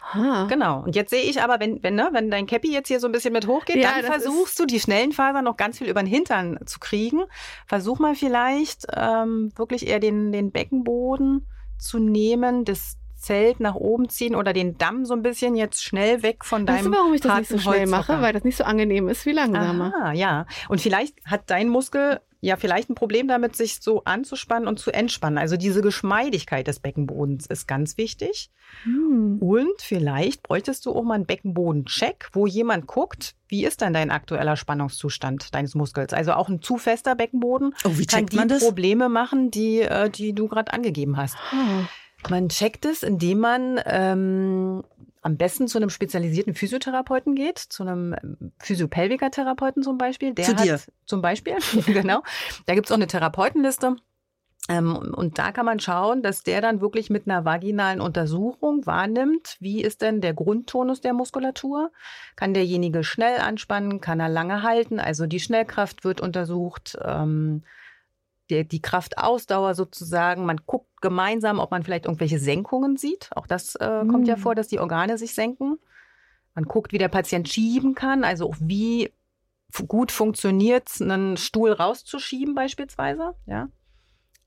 Ah. Genau. Und jetzt sehe ich aber, wenn, wenn, ne, wenn dein Cappy jetzt hier so ein bisschen mit hochgeht, Ja, dann versuchst du die schnellen Fasern noch ganz viel über den Hintern zu kriegen. Versuch mal vielleicht ähm, wirklich eher den, den Beckenboden zu nehmen, das Zelt nach oben ziehen oder den Damm so ein bisschen jetzt schnell weg von Weißt deinem du, warum ich das nicht so schnell Holzhocker. mache? Weil das nicht so angenehm ist wie langsamer. Aha, ja. Und vielleicht hat dein Muskel ja vielleicht ein Problem damit, sich so anzuspannen und zu entspannen. Also diese Geschmeidigkeit des Beckenbodens ist ganz wichtig. Hm. Und vielleicht bräuchtest du auch mal einen Beckenbodencheck, wo jemand guckt, wie ist denn dein aktueller Spannungszustand deines Muskels? Also auch ein zu fester Beckenboden Oh, wie kann checkt die man das? Probleme machen, die, äh, die du gerade angegeben hast. Ah. Man checkt es, indem man ähm, am besten zu einem spezialisierten Physiotherapeuten geht, zu einem ähm, Physiopelviker-Therapeuten zum Beispiel. Der Zu hat, dir. Zum Beispiel, genau. Da gibt's auch eine Therapeutenliste. Ähm, und da kann man schauen, dass der dann wirklich mit einer vaginalen Untersuchung wahrnimmt, wie ist denn der Grundtonus der Muskulatur? Kann derjenige schnell anspannen? Kann er lange halten? Also die Schnellkraft wird untersucht. Ähm, die, die Kraftausdauer sozusagen. Man guckt gemeinsam, ob man vielleicht irgendwelche Senkungen sieht. Auch das äh, kommt ja Mm. vor, dass die Organe sich senken. Man guckt, wie der Patient schieben kann, also auch wie gut funktioniert es, einen Stuhl rauszuschieben beispielsweise. Ja.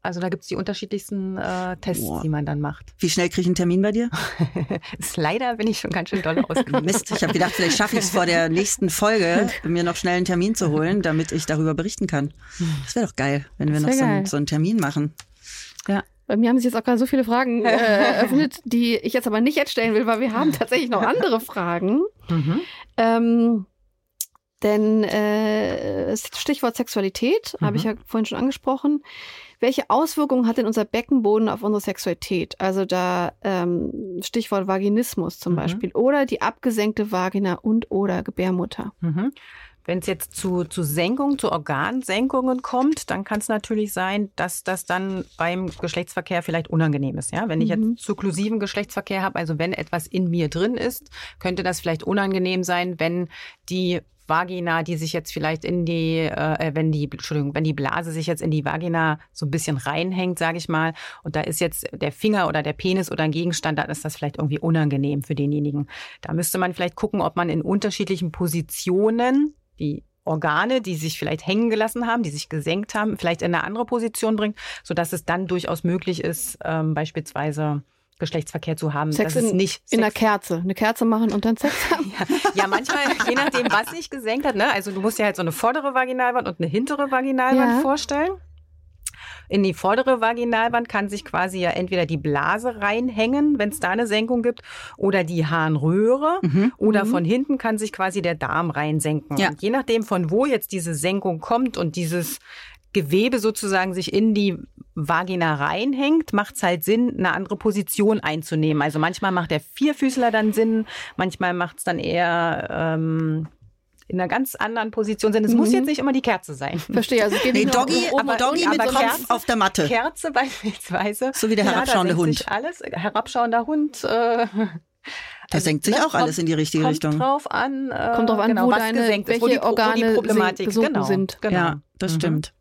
Also da gibt's die unterschiedlichsten äh, Tests, Boah. die man dann macht. Wie schnell kriege ich einen Termin bei dir? Ist leider bin ich schon ganz schön doll ausgegangen. Mist, ich habe gedacht, vielleicht schaffe ich es vor der nächsten Folge, mir noch schnell einen Termin zu holen, damit ich darüber berichten kann. Das wäre doch geil, wenn wir noch so, einen- so einen Termin machen. Bei mir haben sich jetzt auch gerade so viele Fragen äh, eröffnet, die ich jetzt aber nicht jetzt stellen will, weil wir haben tatsächlich noch andere Fragen. Mhm. Ähm, denn äh, Stichwort Sexualität habe ich Mhm. ja vorhin schon angesprochen. Welche Auswirkungen hat denn unser Beckenboden auf unsere Sexualität? Also da ähm, Stichwort Vaginismus zum Mhm. Beispiel oder die abgesenkte Vagina und oder Gebärmutter. Mhm. Wenn es jetzt zu, zu Senkungen, zu Organsenkungen kommt, dann kann es natürlich sein, dass das dann beim Geschlechtsverkehr vielleicht unangenehm ist. Ja? Wenn ich Mhm. jetzt zuklusiven Geschlechtsverkehr habe, also wenn etwas in mir drin ist, könnte das vielleicht unangenehm sein, wenn die Vagina, die sich jetzt vielleicht in die, äh, wenn die, Entschuldigung, wenn die Blase sich jetzt in die Vagina so ein bisschen reinhängt, sage ich mal, und da ist jetzt der Finger oder der Penis oder ein Gegenstand, dann ist das vielleicht irgendwie unangenehm für denjenigen. Da müsste man vielleicht gucken, ob man in unterschiedlichen Positionen die Organe, die sich vielleicht hängen gelassen haben, die sich gesenkt haben, vielleicht in eine andere Position bringt, sodass es dann durchaus möglich ist, ähm, beispielsweise Geschlechtsverkehr zu haben. Sex dass es in- nicht In der Sex- Kerze. Eine Kerze machen und dann Sex haben. ja, ja, manchmal, je nachdem, was sich gesenkt hat. Ne? Also du musst dir halt so eine vordere Vaginalwand und eine hintere Vaginalwand Ja. vorstellen. In die vordere Vaginalwand kann sich quasi ja entweder die Blase reinhängen, wenn es da eine Senkung gibt, oder die Harnröhre. Mhm. Oder Mhm. von hinten kann sich quasi der Darm reinsenken. Ja. Und je nachdem, von wo jetzt diese Senkung kommt und dieses Gewebe sozusagen sich in die Vagina reinhängt, macht es halt Sinn, eine andere Position einzunehmen. Also manchmal macht der Vierfüßler dann Sinn, manchmal macht es dann eher ähm, in einer ganz anderen Position Sinn. Es Mhm. muss jetzt nicht immer die Kerze sein. Verstehe. Also Nee, nicht nur Doggy, um oben aber Doggy unten, mit aber Kopf Kerze- auf der Matte. Kerze beispielsweise. So wie der Ja, da herabschauende senkt Hund. sich Alles, herabschauender Hund. Äh, Das senkt sich ne, auch alles in die richtige kommt Richtung. Drauf an, äh, Kommt drauf an, genau, wo was deine- gesenkt ist, wo welche die, Pro- wo die Organe Problematik gesunken genau, sind. Genau. Ja, das Mhm. stimmt.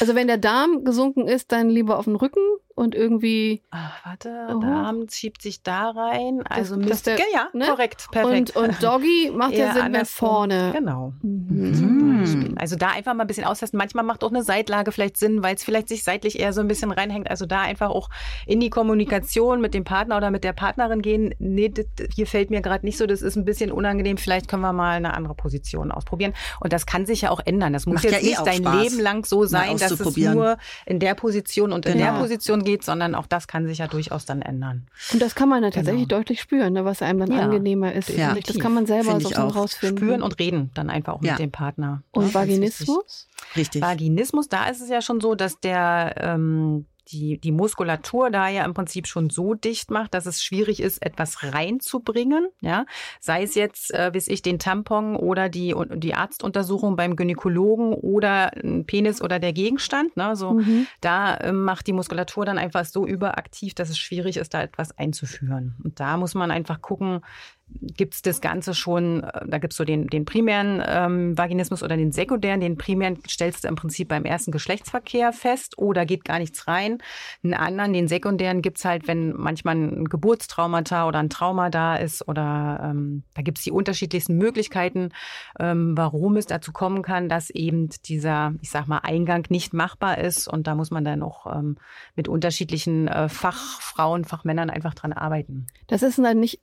Also wenn der Darm gesunken ist, dann lieber auf den Rücken und irgendwie Ah, warte, Oh. Darm schiebt sich da rein. Also dass müsste, der- ja, ne? korrekt, perfekt. und, und Doggy macht ja Sinn, wenn vorne. Genau. Mhm. Zum Beispiel. Also da einfach mal ein bisschen austesten. Manchmal macht auch eine Seitlage vielleicht Sinn, weil es vielleicht sich seitlich eher so ein bisschen reinhängt. Also da einfach auch in die Kommunikation mit dem Partner oder mit der Partnerin gehen. Nee, das, hier fällt mir gerade nicht so, das ist ein bisschen unangenehm. Vielleicht können wir mal eine andere Position ausprobieren. Und das kann sich ja auch ändern. Das muss Macht jetzt ja eh nicht dein Spaß, Leben lang so sein, dass es nur in der Position und in Genau. der Position geht, sondern auch das kann sich ja durchaus dann ändern. Und das kann man dann tatsächlich Genau. deutlich spüren, ne, was einem dann Ja, angenehmer ist. Ja. Das kann man selber so rausfinden. Spüren und reden dann einfach auch Ja. mit dem Partner. und Ja. Vaginismus? Richtig. Vaginismus, da ist es ja schon so, dass der ähm, die, die Muskulatur da ja im Prinzip schon so dicht macht, dass es schwierig ist, etwas reinzubringen. Ja? Sei es jetzt, äh, wie ich, den Tampon oder die, die Arztuntersuchung beim Gynäkologen oder ein Penis oder der Gegenstand. Ne? So, Mhm. Da ähm, macht die Muskulatur dann einfach so überaktiv, dass es schwierig ist, da etwas einzuführen. Und da muss man einfach gucken, gibt es das Ganze schon, äh, da gibt es so den, den primären ähm, Vaginismus oder den sekundären. Den primären stellst du im Prinzip beim ersten Geschlechtsverkehr fest oder geht gar nichts rein. Einen anderen, den sekundären gibt's halt, wenn manchmal ein Geburtstraumata oder ein Trauma da ist oder ähm, da gibt's die unterschiedlichsten Möglichkeiten, ähm, warum es dazu kommen kann, dass eben dieser, ich sag mal, Eingang nicht machbar ist und da muss man dann auch ähm, mit unterschiedlichen äh, Fachfrauen, Fachmännern einfach dran arbeiten. Das ist dann nicht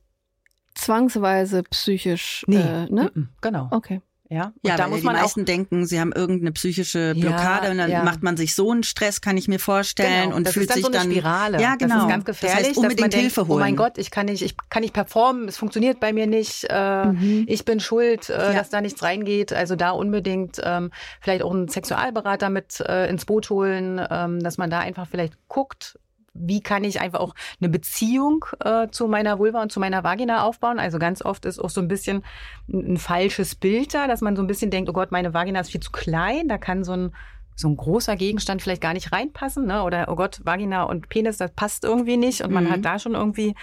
zwangsweise psychisch. Äh, ne? mm, mm, genau. Okay. Ja, und Ja, da muss die man auch meisten denken, sie haben irgendeine psychische Ja, Blockade und dann ja. macht man sich so einen Stress, kann ich mir vorstellen, Genau, und das fühlt ist dann sich so eine dann Spirale. Ja, genau. Das ist ganz gefährlich, Das heißt, unbedingt dass man denkt, Hilfe holen. oh mein Gott, ich kann nicht, ich kann nicht performen, es funktioniert bei mir nicht, äh, Mhm. ich bin schuld, äh, Ja. dass da nichts reingeht. Also da unbedingt ähm, vielleicht auch einen Sexualberater mit äh, ins Boot holen, ähm, dass man da einfach vielleicht guckt, wie kann ich einfach auch eine Beziehung äh, zu meiner Vulva und zu meiner Vagina aufbauen? Also ganz oft ist auch so ein bisschen ein, falsches Bild da, dass man so ein bisschen denkt, oh Gott, meine Vagina ist viel zu klein, da kann so ein so ein großer Gegenstand vielleicht gar nicht reinpassen, ne? Oder oh Gott, Vagina und Penis, das passt irgendwie nicht und man Mhm. hat da schon irgendwie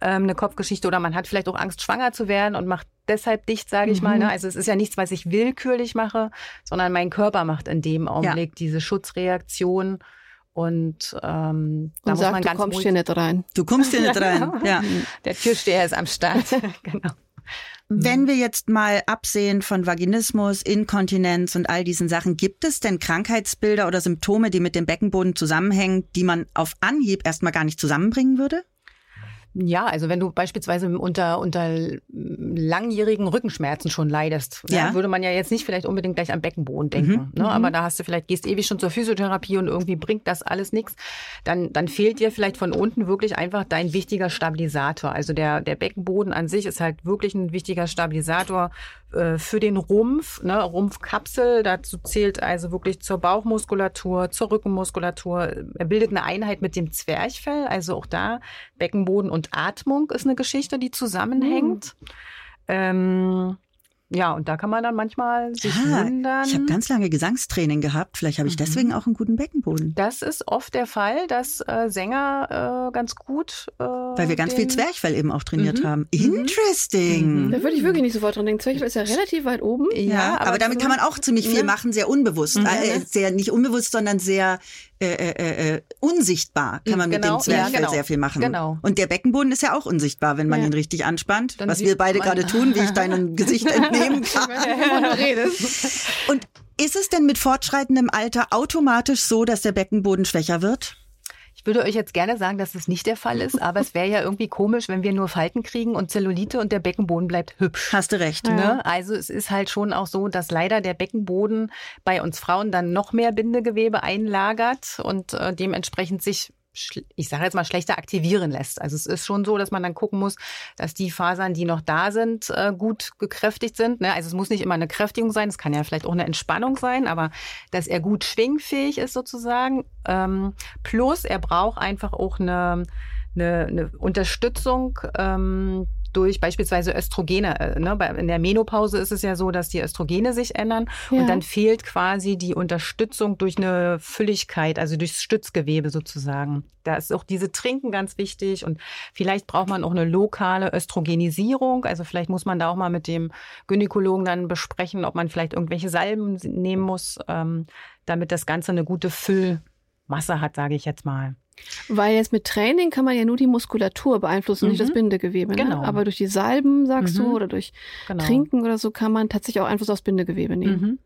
ähm, eine Kopfgeschichte oder man hat vielleicht auch Angst, schwanger zu werden und macht deshalb dicht, sage ich Mhm. mal. Ne? Also es ist ja nichts, was ich willkürlich mache, sondern mein Körper macht in dem Augenblick diese Schutzreaktion und ähm, da Und muss sagt, man du ganz kommst ruhig hier nicht rein. Du kommst hier nicht rein. Ja. der Türsteher ist am Start. genau. Wenn wir jetzt mal absehen von Vaginismus, Inkontinenz und all diesen Sachen, gibt es denn Krankheitsbilder oder Symptome, die mit dem Beckenboden zusammenhängen, die man auf Anhieb erstmal gar nicht zusammenbringen würde? Ja, also wenn du beispielsweise unter, unter langjährigen Rückenschmerzen schon leidest, Ja. ja. würde man ja jetzt nicht vielleicht unbedingt gleich am Beckenboden denken. Mhm, Ne? Aber da hast du vielleicht, gehst ewig schon zur Physiotherapie und irgendwie bringt das alles nichts. Dann, dann fehlt dir vielleicht von unten wirklich einfach dein wichtiger Stabilisator. Also der, der Beckenboden an sich ist halt wirklich ein wichtiger Stabilisator äh, für den Rumpf, ne? Rumpfkapsel. Dazu zählt also wirklich zur Bauchmuskulatur, zur Rückenmuskulatur. Er bildet eine Einheit mit dem Zwerchfell. Also auch da Beckenboden und Atmung ist eine Geschichte, die zusammenhängt. Ähm, ja, und da kann man dann manchmal sich Ah, wundern. Ich habe ganz lange Gesangstraining gehabt. Vielleicht habe ich Mhm. deswegen auch einen guten Beckenboden. das ist oft der Fall, dass äh, Sänger äh, ganz gut. Äh, Weil wir ganz viel Zwerchfell eben auch trainiert Mhm. haben. Mhm. Interesting. Mhm. Da würde ich wirklich nicht sofort dran denken. Zwerchfell ist ja relativ weit oben. Ja, aber, damit kann man auch ziemlich viel ne? machen, sehr unbewusst. Mhm. Äh, sehr nicht unbewusst, sondern sehr äh, äh, äh, unsichtbar kann man mit Genau, dem Zwerchfell ja, genau. sehr viel machen. Genau. Und der Beckenboden ist ja auch unsichtbar, wenn man Ja. ihn richtig anspannt, Dann was wir beide man- gerade tun, wie ich deinem Gesicht entnehmen kann. Und ist es denn mit fortschreitendem Alter automatisch so, dass der Beckenboden schwächer wird? Ich würde euch jetzt gerne sagen, dass es nicht der Fall ist, aber es wäre ja irgendwie komisch, wenn wir nur Falten kriegen und Zellulite und der Beckenboden bleibt hübsch. Hast du recht. Ne? Also es ist halt schon auch so, dass leider der Beckenboden bei uns Frauen dann noch mehr Bindegewebe einlagert und äh, dementsprechend sich ich sage jetzt mal, schlechter aktivieren lässt. Also es ist schon so, dass man dann gucken muss, dass die Fasern, die noch da sind, äh, gut gekräftigt sind. Ne? Also es muss nicht immer eine Kräftigung sein, es kann ja vielleicht auch eine Entspannung sein, aber dass er gut schwingfähig ist sozusagen. Ähm, plus er braucht einfach auch eine, eine, eine Unterstützung ähm, durch beispielsweise Östrogene. Äh, ne? In der Menopause ist es ja so, dass die Östrogene sich ändern Ja. und dann fehlt quasi die Unterstützung durch eine Fülligkeit, also durchs Stützgewebe sozusagen. Da ist auch diese Trinken ganz wichtig und vielleicht braucht man auch eine lokale Östrogenisierung. Also vielleicht muss man da auch mal mit dem Gynäkologen dann besprechen, ob man vielleicht irgendwelche Salben nehmen muss, ähm, damit das Ganze eine gute Füllmasse hat, sage ich jetzt mal. Weil jetzt mit Training kann man ja nur die Muskulatur beeinflussen, nicht Mhm. das Bindegewebe. Ne? Genau. Aber durch die Salben, sagst Mhm. du, oder durch Genau. Trinken oder so, kann man tatsächlich auch Einfluss aufs Bindegewebe nehmen. Mhm.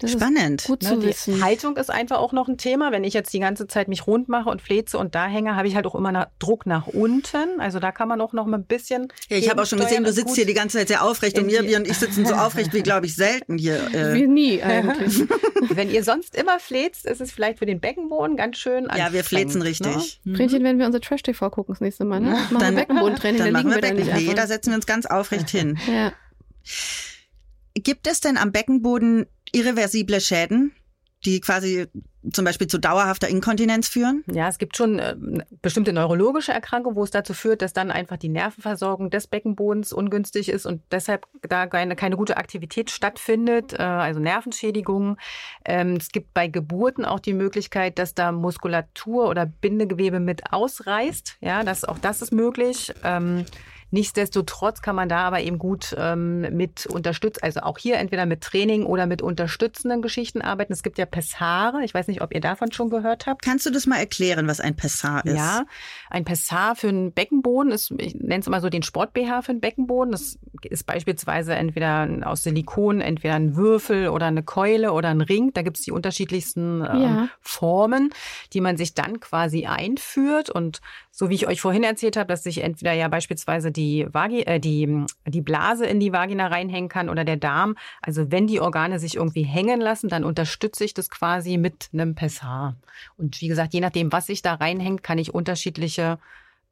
Das ist Spannend. gut Ne, zu die wissen. Haltung ist einfach auch noch ein Thema. Wenn ich jetzt die ganze Zeit mich rund mache und fleze und da hänge, habe ich halt auch immer nach Druck nach unten. Also da kann man auch noch mal ein bisschen. Ja, ich habe auch schon gesehen, du sitzt hier die ganze Zeit sehr aufrecht und Mirbi die- und ich sitzen so aufrecht wie, glaube ich, selten hier. Wie Äh, nie eigentlich. Wenn ihr sonst immer flezt, ist es vielleicht für den Beckenboden ganz schön ja, wir flezen anstrengend, richtig. Ne? Vrenchen, wenn wir unser Trash-TV gucken das nächste Mal, ne? Machen wir Dann- Beckenbodentraining, Dann dann machen liegen wir wir da Becken. nicht Nee, da einfach. setzen wir uns ganz aufrecht hin. Ja. Gibt es denn am Beckenboden irreversible Schäden, die quasi zum Beispiel zu dauerhafter Inkontinenz führen? Ja, es gibt schon äh, bestimmte neurologische Erkrankungen, wo es dazu führt, dass dann einfach die Nervenversorgung des Beckenbodens ungünstig ist und deshalb da keine, keine gute Aktivität stattfindet, äh, also Nervenschädigungen. Ähm, es gibt bei Geburten auch die Möglichkeit, dass da Muskulatur oder Bindegewebe mit ausreißt. Ja, das, auch das ist möglich. Ähm, Nichtsdestotrotz kann man da aber eben gut ähm, mit unterstützt, also auch hier entweder mit Training oder mit unterstützenden Geschichten arbeiten. Es gibt ja Pessare. Ich weiß nicht, ob ihr davon schon gehört habt. Kannst du das mal erklären, was ein Pessar ist? Ja, ein Pessar für einen Beckenboden ist, ich nenne es immer so den Sport-BH für einen Beckenboden. Das ist beispielsweise entweder aus Silikon, entweder ein Würfel oder eine Keule oder ein Ring. Da gibt es die unterschiedlichsten ähm, Ja. Formen, die man sich dann quasi einführt. Und so wie ich euch vorhin erzählt habe, dass sich entweder ja beispielsweise die, Vagi äh, die, die Blase in die Vagina reinhängen kann oder der Darm. Also wenn die Organe sich irgendwie hängen lassen, dann unterstütze ich das quasi mit einem Pessar. Und wie gesagt, je nachdem, was sich da reinhängt, kann ich unterschiedliche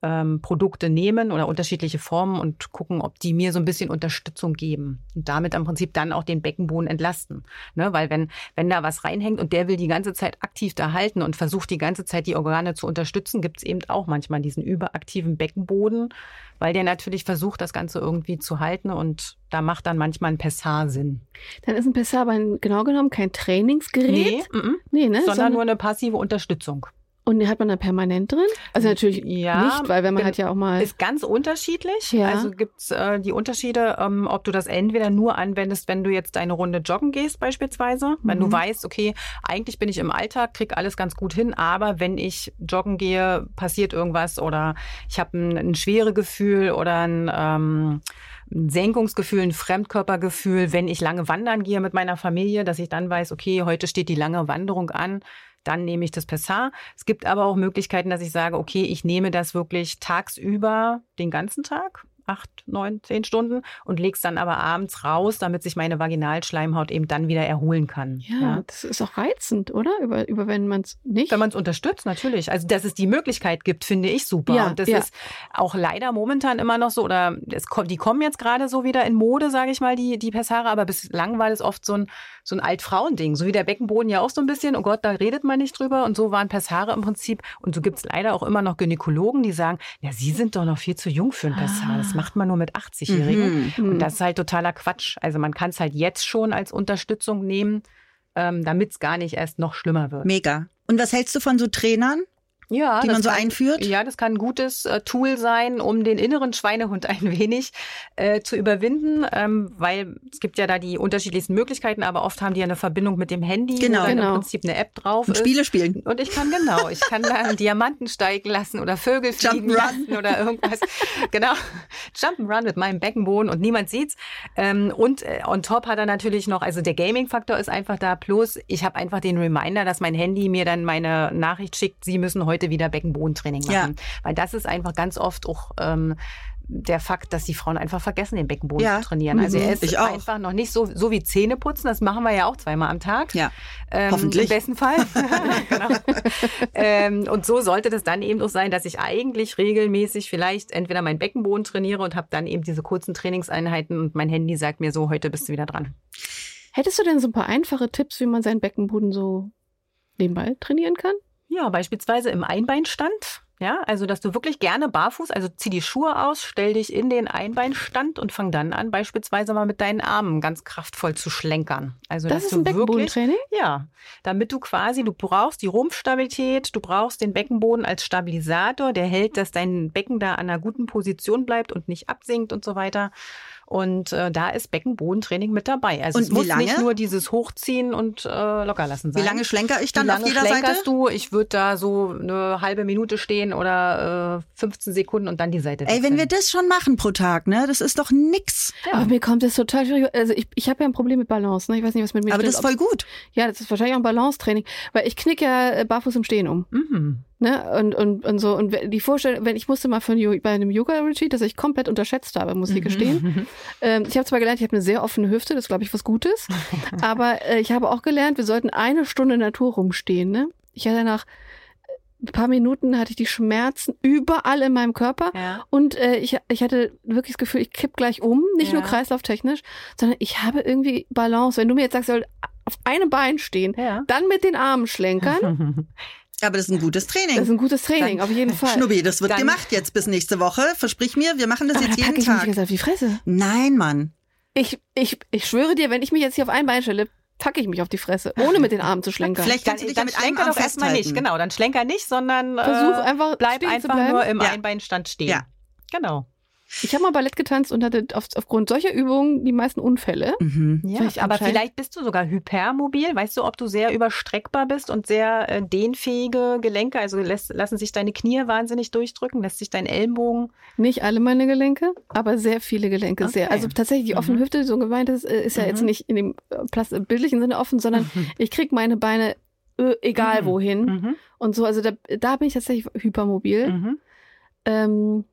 ähm, Produkte nehmen oder unterschiedliche Formen und gucken, ob die mir so ein bisschen Unterstützung geben und damit im Prinzip dann auch den Beckenboden entlasten. Ne? Weil wenn, wenn da was reinhängt und der will die ganze Zeit aktiv da halten und versucht die ganze Zeit die Organe zu unterstützen, gibt es eben auch manchmal diesen überaktiven Beckenboden, weil der natürlich versucht, das Ganze irgendwie zu halten und da macht dann manchmal ein Pessar Sinn. Dann ist ein Pessar aber genau genommen kein Trainingsgerät. mm -mm, Nee, ne? sondern nur eine passive Unterstützung. Und hat man da permanent drin? Also natürlich Ja, nicht, weil wenn man hat ja auch mal. Ist ganz unterschiedlich. Ja. Also gibt's äh, die Unterschiede, ähm, ob du das entweder nur anwendest, wenn du jetzt deine Runde joggen gehst beispielsweise. Wenn du Mhm. weißt, okay, eigentlich bin ich im Alltag, krieg alles ganz gut hin, aber wenn ich joggen gehe, passiert irgendwas oder ich habe ein, ein Schweregefühl oder ein, ähm, ein Senkungsgefühl, ein Fremdkörpergefühl, wenn ich lange wandern gehe mit meiner Familie, dass ich dann weiß, okay, heute steht die lange Wanderung an, dann nehme ich das Pessar. Es gibt aber auch Möglichkeiten, dass ich sage, okay, ich nehme das wirklich tagsüber den ganzen Tag, acht, neun, zehn Stunden und lege es dann aber abends raus, damit sich meine Vaginalschleimhaut eben dann wieder erholen kann. ja, das ist auch reizend, oder? Über, über wenn man es nicht. Wenn man es unterstützt, natürlich. Also, dass es die Möglichkeit gibt, finde ich super. Ja, und das ja. ist auch leider momentan immer noch so, oder es die kommen jetzt gerade so wieder in Mode, sage ich mal, die, die Pessare, aber bislang war das oft so ein, so ein Altfrauending, so wie der Beckenboden ja auch so ein bisschen, oh Gott, da redet man nicht drüber. Und so waren Pessare im Prinzip. Und so gibt es leider auch immer noch Gynäkologen, die sagen, ja, sie sind doch noch viel zu jung für ein Pessar. Das macht man nur mit 80-Jährigen. Mhm. Und das ist halt totaler Quatsch. Also man kann es halt jetzt schon als Unterstützung nehmen, ähm, damit es gar nicht erst noch schlimmer wird. Mega. Und was hältst du von so Trainern, Ja, die das man so kann, einführt? Ja, das kann ein gutes äh, Tool sein, um den inneren Schweinehund ein wenig äh, zu überwinden, ähm, weil es gibt ja da die unterschiedlichsten Möglichkeiten, aber oft haben die ja eine Verbindung mit dem Handy, Genau. dann Genau. im Prinzip eine App drauf Und ist. Spiele spielen. Und ich kann genau, ich kann da einen Diamanten steigen lassen oder Vögel fliegen lassen oder irgendwas. genau, Jump'n'Run mit meinem Beckenboden und niemand sieht's. Ähm, und äh, on top hat er natürlich noch, also der Gaming-Faktor ist einfach da. Plus, ich habe einfach den Reminder, dass mein Handy mir dann meine Nachricht schickt, Sie müssen heute wieder Beckenbodentraining machen. Ja. Weil das ist einfach ganz oft auch ähm, der Fakt, dass die Frauen einfach vergessen, den Beckenboden Ja. zu trainieren. Also Mhm. er ist Ich auch. einfach noch nicht so, so wie Zähne putzen. Das machen wir ja auch zweimal am Tag. Ja. Ähm, Hoffentlich. Im besten Fall. genau. ähm, und so sollte das dann eben auch sein, dass ich eigentlich regelmäßig vielleicht entweder meinen Beckenboden trainiere und habe dann eben diese kurzen Trainingseinheiten und mein Handy sagt mir so, heute bist du wieder dran. Hättest du denn so ein paar einfache Tipps, wie man seinen Beckenboden so nebenbei trainieren kann? Ja, beispielsweise im Einbeinstand. Ja, also dass du wirklich gerne barfuß, also zieh die Schuhe aus, stell dich in den Einbeinstand und fang dann an, beispielsweise mal mit deinen Armen ganz kraftvoll zu schlenkern. Also Das dass ist ein du wirklich, Beckenbodentraining? ja, damit du quasi, du brauchst die Rumpfstabilität, du brauchst den Beckenboden als Stabilisator, der hält, dass dein Becken da an einer guten Position bleibt und nicht absinkt und so weiter. Und äh, da ist Beckenbodentraining mit dabei. Also Und es wie muss lange? nicht nur dieses Hochziehen und äh, locker lassen sein. Wie lange schlenker ich Wie dann lange auf jeder schlenkerst Seite? du? Ich würde da so eine halbe Minute stehen oder äh, 15 Sekunden und dann die Seite Ey, wenn wir das schon machen pro Tag, ne, das ist doch nix. Aber mir kommt das total schwierig. Also ich, ich habe ja ein Problem mit Balance. Ne? Ich weiß nicht, was mit mir Aber stimmt. das ist voll gut. ja, das ist wahrscheinlich auch ein Balancetraining, weil ich knick ja äh, barfuß im Stehen um. Mhm. Ne? Und, und, und so. Und die Vorstellung, wenn ich musste mal Yo- bei einem Yoga-Retreat, das ich komplett unterschätzt habe, muss ich gestehen. Ähm, ich habe zwar gelernt, ich habe eine sehr offene Hüfte, das glaube ich was Gutes. aber äh, ich habe auch gelernt, wir sollten eine Stunde in der Natur rumstehen. Ne? Ich hatte nach ein paar Minuten hatte ich die Schmerzen überall in meinem Körper. Ja. Und äh, ich, ich hatte wirklich das Gefühl, ich kipp gleich um, nicht Ja. nur kreislauftechnisch, sondern ich habe irgendwie Balance. Wenn du mir jetzt sagst, ich soll auf einem Bein stehen, Ja. dann mit den Armen schlenkern, Aber das ist ein gutes das ist Training. ein gutes Training, auf jeden Fall. Schnubbi, das wird Dann- gemacht jetzt bis nächste Woche. Versprich mir, wir machen das Aber da jetzt packe jeden ich mich Tag. jetzt auf die Fresse. Nein, Mann. Ich, ich, ich schwöre dir, wenn ich mich jetzt hier auf ein Bein stelle, packe ich mich auf die Fresse, ohne mit den Armen zu schlenkern. Vielleicht Dann, kannst du dich dann einem schlenker doch erstmal nicht, genau. Dann schlenker nicht, sondern Versuch äh, einfach bleib einfach nur im Ja. Einbeinstand stehen. Ja. Genau. Ich habe mal Ballett getanzt und hatte auf, aufgrund solcher Übungen die meisten Unfälle. Mhm. Ja, Vielleicht aber vielleicht bist du sogar hypermobil. Weißt du, ob du sehr überstreckbar bist und sehr äh, dehnfähige Gelenke? Also lässt, lassen sich deine Knie wahnsinnig durchdrücken, lässt sich dein Ellenbogen. Nicht alle meine Gelenke, aber sehr viele Gelenke. Sehr. Okay. Also tatsächlich die offene Mhm. Hüfte, so gemeint ist, äh, ist ja jetzt Mhm. nicht in dem äh, plas- bildlichen Sinne offen, sondern ich krieg meine Beine äh, egal Mhm. wohin Mhm. und so. Also da, da bin ich tatsächlich hypermobil. Mhm. Ähm,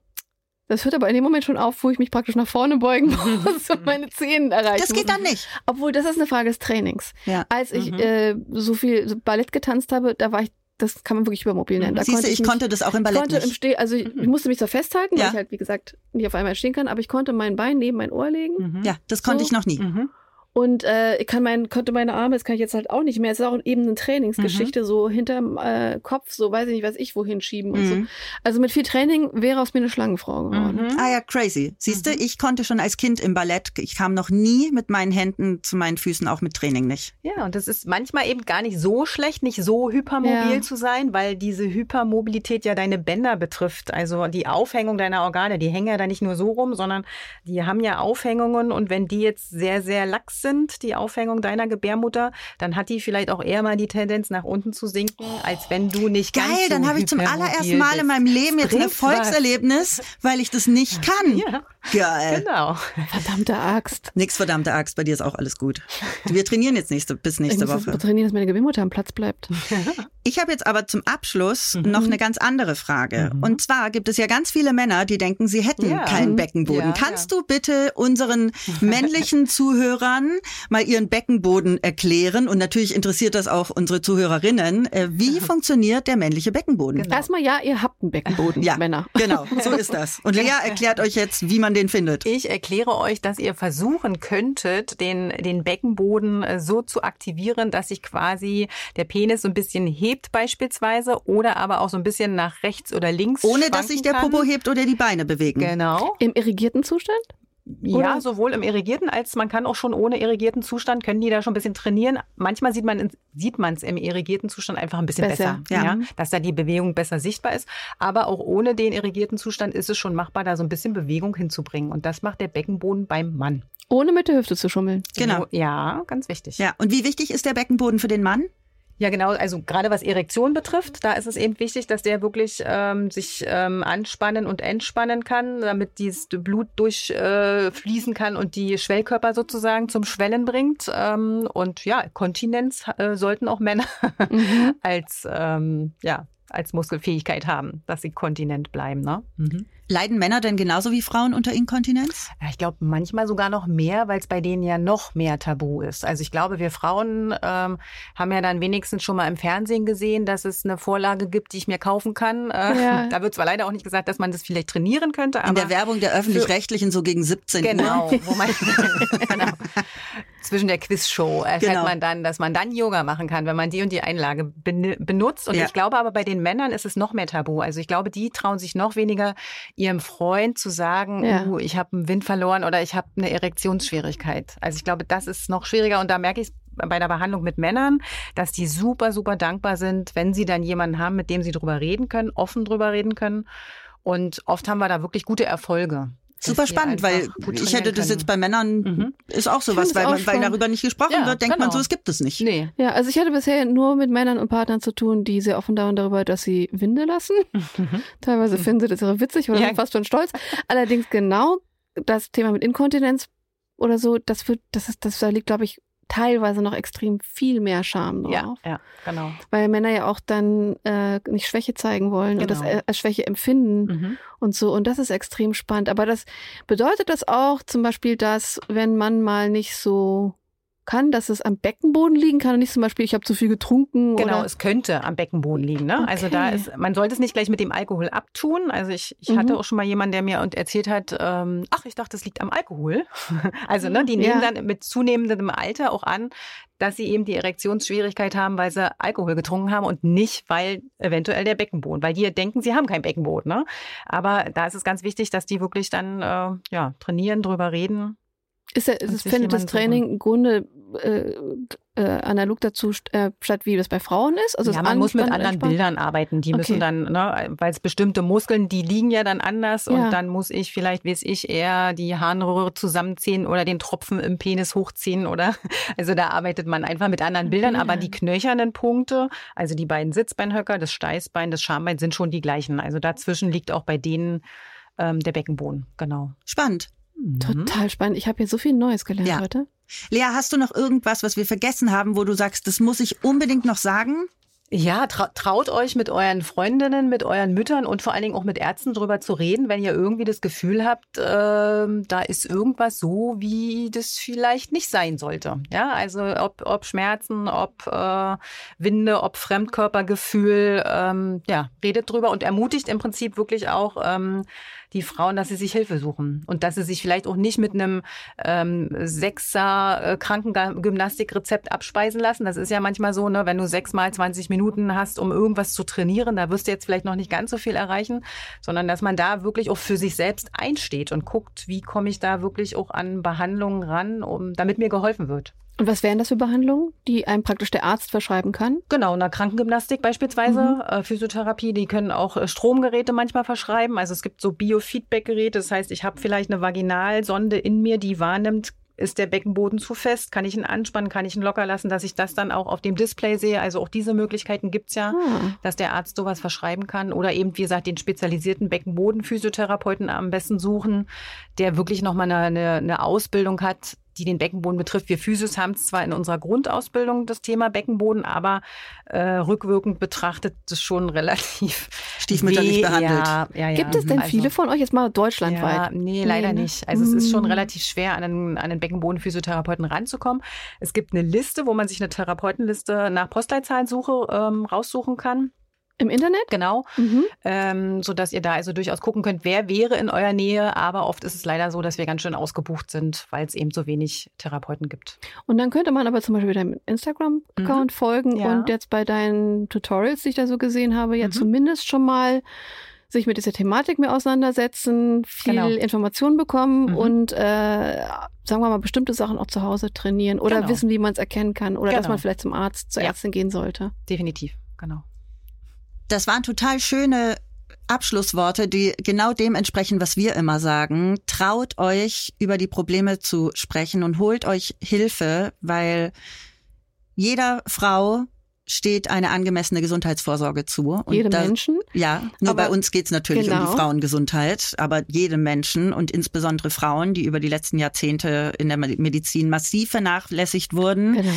das hört aber in dem Moment schon auf, wo ich mich praktisch nach vorne beugen muss und meine Zehen erreichen Das geht dann nicht. Obwohl, das ist eine Frage des Trainings. Ja. Als ich Mhm. äh, so viel Ballett getanzt habe, da war ich, das kann man wirklich übermobil nennen. Da Siehst du, konnte ich mich- konnte das auch im ich Ballett konnte im nicht. Steh, also ich, ich musste mich zwar festhalten, Ja. weil ich halt, wie gesagt, nicht auf einmal stehen kann, aber ich konnte mein Bein neben mein Ohr legen Mhm. Ja, das konnte So. ich noch nie. Mhm. Und äh, ich kann mein, konnte meine Arme, das kann ich jetzt halt auch nicht mehr. Es ist auch eben eine Trainingsgeschichte, so hinterm äh, Kopf, so weiß ich nicht, was ich wohin schieben und so. Mhm. Also mit viel Training wäre aus mir eine Schlangenfrau geworden. Mhm. Ah ja, crazy. Siehst du, ich konnte schon als Kind im Ballett, ich kam noch nie mit meinen Händen zu meinen Füßen, auch mit Training nicht. Ja, und das ist manchmal eben gar nicht so schlecht, nicht so hypermobil Ja. zu sein, weil diese Hypermobilität ja deine Bänder betrifft. Also die Aufhängung deiner Organe, die hängen ja da nicht nur so rum, sondern die haben ja Aufhängungen und wenn die jetzt sehr, sehr lax sind, die Aufhängung deiner Gebärmutter, dann hat die vielleicht auch eher mal die Tendenz nach unten zu sinken, als wenn du nicht ganz Geil, so dann habe ich zum allerersten Mal in meinem Leben jetzt ein. Erfolgserlebnis, weil ich das nicht kann. Ja, Geil. genau. Verdammte Axt. Nix verdammte Axt, bei dir ist auch alles gut. Wir trainieren jetzt nächste, bis Ich nächste muss Woche. das trainieren, dass meine Gebärmutter am Platz bleibt. Ich habe jetzt aber zum Abschluss Mhm. noch eine ganz andere Frage. Mhm. Und zwar gibt es ja ganz viele Männer, die denken, sie hätten Ja. keinen Mhm. Beckenboden. Ja, Kannst du bitte unseren männlichen Zuhörern mal ihren Beckenboden erklären? Und natürlich interessiert das auch unsere Zuhörerinnen. Äh, Wie funktioniert der männliche Beckenboden? Genau. Erstmal ja, ihr habt einen Beckenboden, Ja, Männer. genau, so ist das. Und Lea erklärt euch jetzt, wie man den findet. Ich erkläre euch, dass ihr versuchen könntet, den, den Beckenboden äh, so zu aktivieren, dass sich quasi der Penis so ein bisschen hebt beispielsweise oder aber auch so ein bisschen nach rechts oder links Ohne dass sich der kann. Popo hebt oder die Beine bewegen. Genau. Im irrigierten Zustand? Ja, Oder? sowohl im irrigierten als man kann auch schon ohne irrigierten Zustand können die da schon ein bisschen trainieren. Manchmal sieht man sieht man es im irrigierten Zustand einfach ein bisschen Besser, besser, ja. ja. dass da die Bewegung besser sichtbar ist. Aber auch ohne den irrigierten Zustand ist es schon machbar, da so ein bisschen Bewegung hinzubringen. Und das macht der Beckenboden beim Mann. Ohne mit der Hüfte zu schummeln. Genau. So, Ja, ganz wichtig. Ja, und wie wichtig ist der Beckenboden für den Mann? Ja, genau. Also gerade was Erektion betrifft, da ist es eben wichtig, dass der wirklich ähm, sich ähm, anspannen und entspannen kann, damit dieses Blut durchfließen äh, kann und die Schwellkörper sozusagen zum Schwellen bringt. Ähm, und ja, Kontinenz äh, sollten auch Männer Mhm. als ähm, ja als Muskelfähigkeit haben, dass sie kontinent bleiben. Ne? Mhm. Leiden Männer denn genauso wie Frauen unter Inkontinenz? Ja, ich glaube manchmal sogar noch mehr, weil es bei denen ja noch mehr Tabu ist. Also ich glaube, wir Frauen ähm, haben ja dann wenigstens schon mal im Fernsehen gesehen, dass es eine Vorlage gibt, die ich mir kaufen kann. Äh, Ja. Da wird zwar leider auch nicht gesagt, dass man das vielleicht trainieren könnte, aber In der Werbung der Öffentlich-Rechtlichen so gegen 17 Uhr. Genau, wo man, genau. zwischen der Quizshow erfährt Genau. man dann, dass man dann Yoga machen kann, wenn man die und die Einlage ben benutzt. Und Ja. ich glaube aber bei den Männern ist es noch mehr tabu. Also ich glaube, die trauen sich noch weniger, ihrem Freund zu sagen, Ja. uh, ich habe einen Wind verloren oder ich habe eine Erektionsschwierigkeit. Also ich glaube, das ist noch schwieriger und da merke ich bei der Behandlung mit Männern, dass die super, super dankbar sind, wenn sie dann jemanden haben, mit dem sie drüber reden können, offen drüber reden können. Und oft haben wir da wirklich gute Erfolge. Super spannend, weil ich hätte das können. jetzt bei Männern Mhm. ist auch sowas, weil, auch man, weil darüber nicht gesprochen Ja, wird, denkt man genau. so, es gibt es nicht. Nee. Ja, also ich hatte bisher nur mit Männern und Partnern zu tun, die sehr offen waren darüber, dass sie Winde lassen. Teilweise finden sie das irre witzig oder Ja. sind fast schon stolz. Allerdings genau das Thema mit Inkontinenz oder so, das wird, das ist, das da liegt, glaube ich, teilweise noch extrem viel mehr Scham drauf. Ja, ja, genau. Weil Männer ja auch dann äh, nicht Schwäche zeigen wollen und das Genau. äh, als Schwäche empfinden Mhm. und so. Und das ist extrem spannend. Aber das bedeutet das auch zum Beispiel, dass wenn man mal nicht so kann, dass es am Beckenboden liegen kann und nicht zum Beispiel, ich habe zu viel getrunken Genau, oder es könnte am Beckenboden liegen. Ne? Also da Okay. ist, man sollte es nicht gleich mit dem Alkohol abtun. Also ich, ich Mhm. hatte auch schon mal jemanden, der mir und erzählt hat, ähm, ach, ich dachte, es liegt am Alkohol. Also ne, die nehmen Ja. dann mit zunehmendem Alter auch an, dass sie eben die Erektionsschwierigkeit haben, weil sie Alkohol getrunken haben und nicht, weil eventuell der Beckenboden, weil die denken, sie haben kein Beckenboden. Ne? Aber da ist es ganz wichtig, dass die wirklich dann äh, ja, trainieren, drüber reden. Ist, ja, ist, findet das Training im Grunde äh, äh, analog dazu st äh, statt, wie das bei Frauen ist? Also ja, man muss mit anderen entspannt? Bildern arbeiten. Die Okay. müssen dann, ne, weil es bestimmte Muskeln, die liegen ja dann anders Ja. und dann muss ich vielleicht, weiß ich, eher die Harnröhre zusammenziehen oder den Tropfen im Penis hochziehen oder also da arbeitet man einfach mit anderen Bildern, Okay. aber die knöchernen Punkte, also die beiden Sitzbeinhöcker, das Steißbein, das Schambein sind schon die gleichen. Also dazwischen liegt auch bei denen ähm, der Beckenboden, genau. Spannend. Mhm. Total spannend. Ich habe hier so viel Neues gelernt Ja. heute. Lea, hast du noch irgendwas, was wir vergessen haben, wo du sagst, das muss ich unbedingt noch sagen? Ja, trau traut euch mit euren Freundinnen, mit euren Müttern und vor allen Dingen auch mit Ärzten drüber zu reden, wenn ihr irgendwie das Gefühl habt, ähm, da ist irgendwas so, wie das vielleicht nicht sein sollte. Ja, also ob, ob Schmerzen, ob äh, Winde, ob Fremdkörpergefühl, ähm, ja, redet drüber und ermutigt im Prinzip wirklich auch ähm, die Frauen, dass sie sich Hilfe suchen und dass sie sich vielleicht auch nicht mit einem ähm, Sechser äh, Krankengymnastikrezept abspeisen lassen. Das ist ja manchmal so, ne, wenn du sechsmal 20 Minuten hast, um irgendwas zu trainieren, da wirst du jetzt vielleicht noch nicht ganz so viel erreichen, sondern dass man da wirklich auch für sich selbst einsteht und guckt, wie komme ich da wirklich auch an Behandlungen ran, um damit mir geholfen wird. Und was wären das für Behandlungen, die einem praktisch der Arzt verschreiben kann? Genau, eine Krankengymnastik beispielsweise, Mhm. äh, Physiotherapie, die können auch äh, Stromgeräte manchmal verschreiben. Also es gibt so Biofeedback-Geräte, das heißt, ich habe vielleicht eine Vaginalsonde in mir, die wahrnimmt, ist der Beckenboden zu fest, kann ich ihn anspannen, kann ich ihn locker lassen, dass ich das dann auch auf dem Display sehe. Also auch diese Möglichkeiten gibt's ja, Ah. dass der Arzt sowas verschreiben kann. Oder eben, wie gesagt, den spezialisierten Beckenboden-Physiotherapeuten am besten suchen, der wirklich nochmal eine, eine, eine Ausbildung hat, die den Beckenboden betrifft. Wir Physios haben zwar in unserer Grundausbildung das Thema Beckenboden, aber äh, rückwirkend betrachtet es schon relativ Stiefmütterlich weh- behandelt. Ja, ja, ja. Gibt es denn Also- viele von euch jetzt mal ja, deutschlandweit? nee, leider Nee, ne? nicht. Also es ist schon Mm. relativ schwer, an einen, an einen Beckenbodenphysiotherapeuten ranzukommen. Es gibt eine Liste, wo man sich eine Therapeutenliste nach Postleitzahlsuche ähm, raussuchen kann. Im Internet? Genau. Mhm. Ähm, so dass ihr da also durchaus gucken könnt, wer wäre in eurer Nähe. Aber oft ist es leider so, dass wir ganz schön ausgebucht sind, weil es eben so wenig Therapeuten gibt. Und dann könnte man aber zum Beispiel deinem Instagram-Account folgen Mhm. Ja. und jetzt bei deinen Tutorials, die ich da so gesehen habe, ja Mhm. zumindest schon mal sich mit dieser Thematik mehr auseinandersetzen, viel Genau. Informationen bekommen Mhm. und äh, sagen wir mal bestimmte Sachen auch zu Hause trainieren oder Genau. wissen, wie man es erkennen kann oder dass Genau. man vielleicht zum Arzt, zur Ja. Ärztin gehen sollte. Definitiv, genau. Das waren total schöne Abschlussworte, die genau dem entsprechen, was wir immer sagen. Traut euch, über die Probleme zu sprechen und holt euch Hilfe, weil jeder Frau steht eine angemessene Gesundheitsvorsorge zu. Und Jedem da- Menschen. Ja, nur Aber- bei uns geht's natürlich um Genau. die Frauengesundheit, aber jedem Menschen und insbesondere Frauen, die über die letzten Jahrzehnte in der Medizin massiv vernachlässigt wurden. Genau.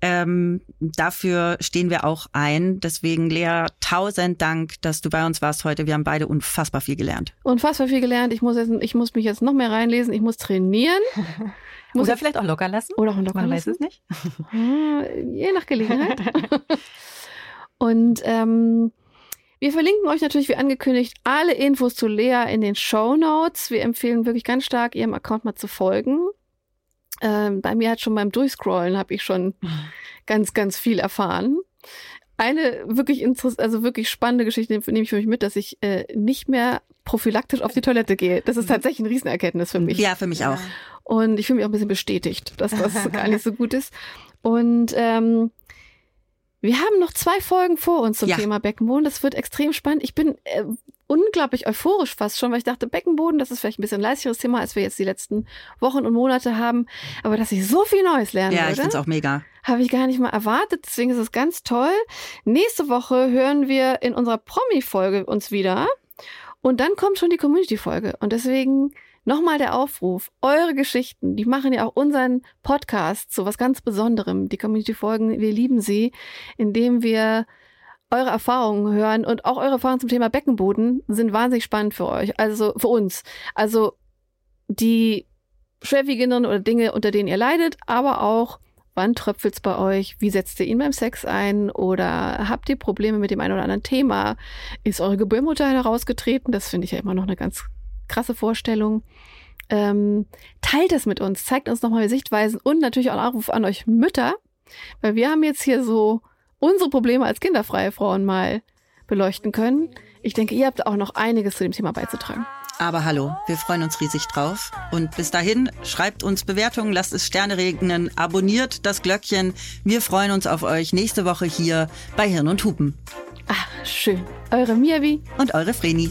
Ähm, dafür stehen wir auch ein. Deswegen, Lea, tausend Dank, dass du bei uns warst heute. Wir haben beide unfassbar viel gelernt. Unfassbar viel gelernt. Ich muss, jetzt, ich muss mich jetzt noch mehr reinlesen. Ich muss trainieren. Ich muss Oder vielleicht auch locker lassen. oder auch locker Man lassen. weiß es nicht. Je nach Gelegenheit. Und ähm, wir verlinken euch natürlich, wie angekündigt, alle Infos zu Lea in den Show Notes. Wir empfehlen wirklich ganz stark, ihrem Account mal zu folgen. Ähm, bei mir hat schon beim Durchscrollen habe ich schon ganz, ganz viel erfahren. Eine wirklich interessant, also wirklich spannende Geschichte nehme ich für mich mit, dass ich äh, nicht mehr prophylaktisch auf die Toilette gehe. Das ist mhm. tatsächlich ein Riesenerkenntnis für mich. Ja, für mich auch. Und ich fühle mich auch ein bisschen bestätigt, dass das gar nicht so gut ist. Und ähm, wir haben noch zwei Folgen vor uns zum ja. Thema Beckenboden. Das wird extrem spannend. Ich bin äh, unglaublich euphorisch fast schon, weil ich dachte, Beckenboden, das ist vielleicht ein bisschen leicheres Thema, als wir jetzt die letzten Wochen und Monate haben. Aber dass ich so viel Neues lernen ja, würde. Ich finde es auch mega. Habe ich gar nicht mal erwartet. Deswegen ist es ganz toll. Nächste Woche hören wir in unserer Promi-Folge uns wieder. Und dann kommt schon die Community-Folge. Und deswegen nochmal der Aufruf. Eure Geschichten, die machen ja auch unseren Podcast zu was ganz Besonderem. Die Community-Folgen, wir lieben sie, indem wir eure Erfahrungen hören und auch eure Erfahrungen zum Thema Beckenboden sind wahnsinnig spannend für euch, also für uns. Also die schwerwiegenden oder Dinge, unter denen ihr leidet, aber auch, wann tröpfelt's bei euch? Wie setzt ihr ihn beim Sex ein? Oder habt ihr Probleme mit dem einen oder anderen Thema? Ist eure Gebärmutter herausgetreten? Das finde ich ja immer noch eine ganz krasse Vorstellung. Ähm, teilt es mit uns, zeigt uns nochmal Sichtweisen und natürlich auch einen Aufruf an euch Mütter, weil wir haben jetzt hier so unsere Probleme als kinderfreie Frauen mal beleuchten können. Ich denke, ihr habt auch noch einiges zu dem Thema beizutragen. Aber hallo, wir freuen uns riesig drauf. Und bis dahin, schreibt uns Bewertungen, lasst es Sterne regnen, abonniert das Glöckchen. Wir freuen uns auf euch nächste Woche hier bei Hirn und Hupen. Ah, schön. Eure Miavi und eure Vreni.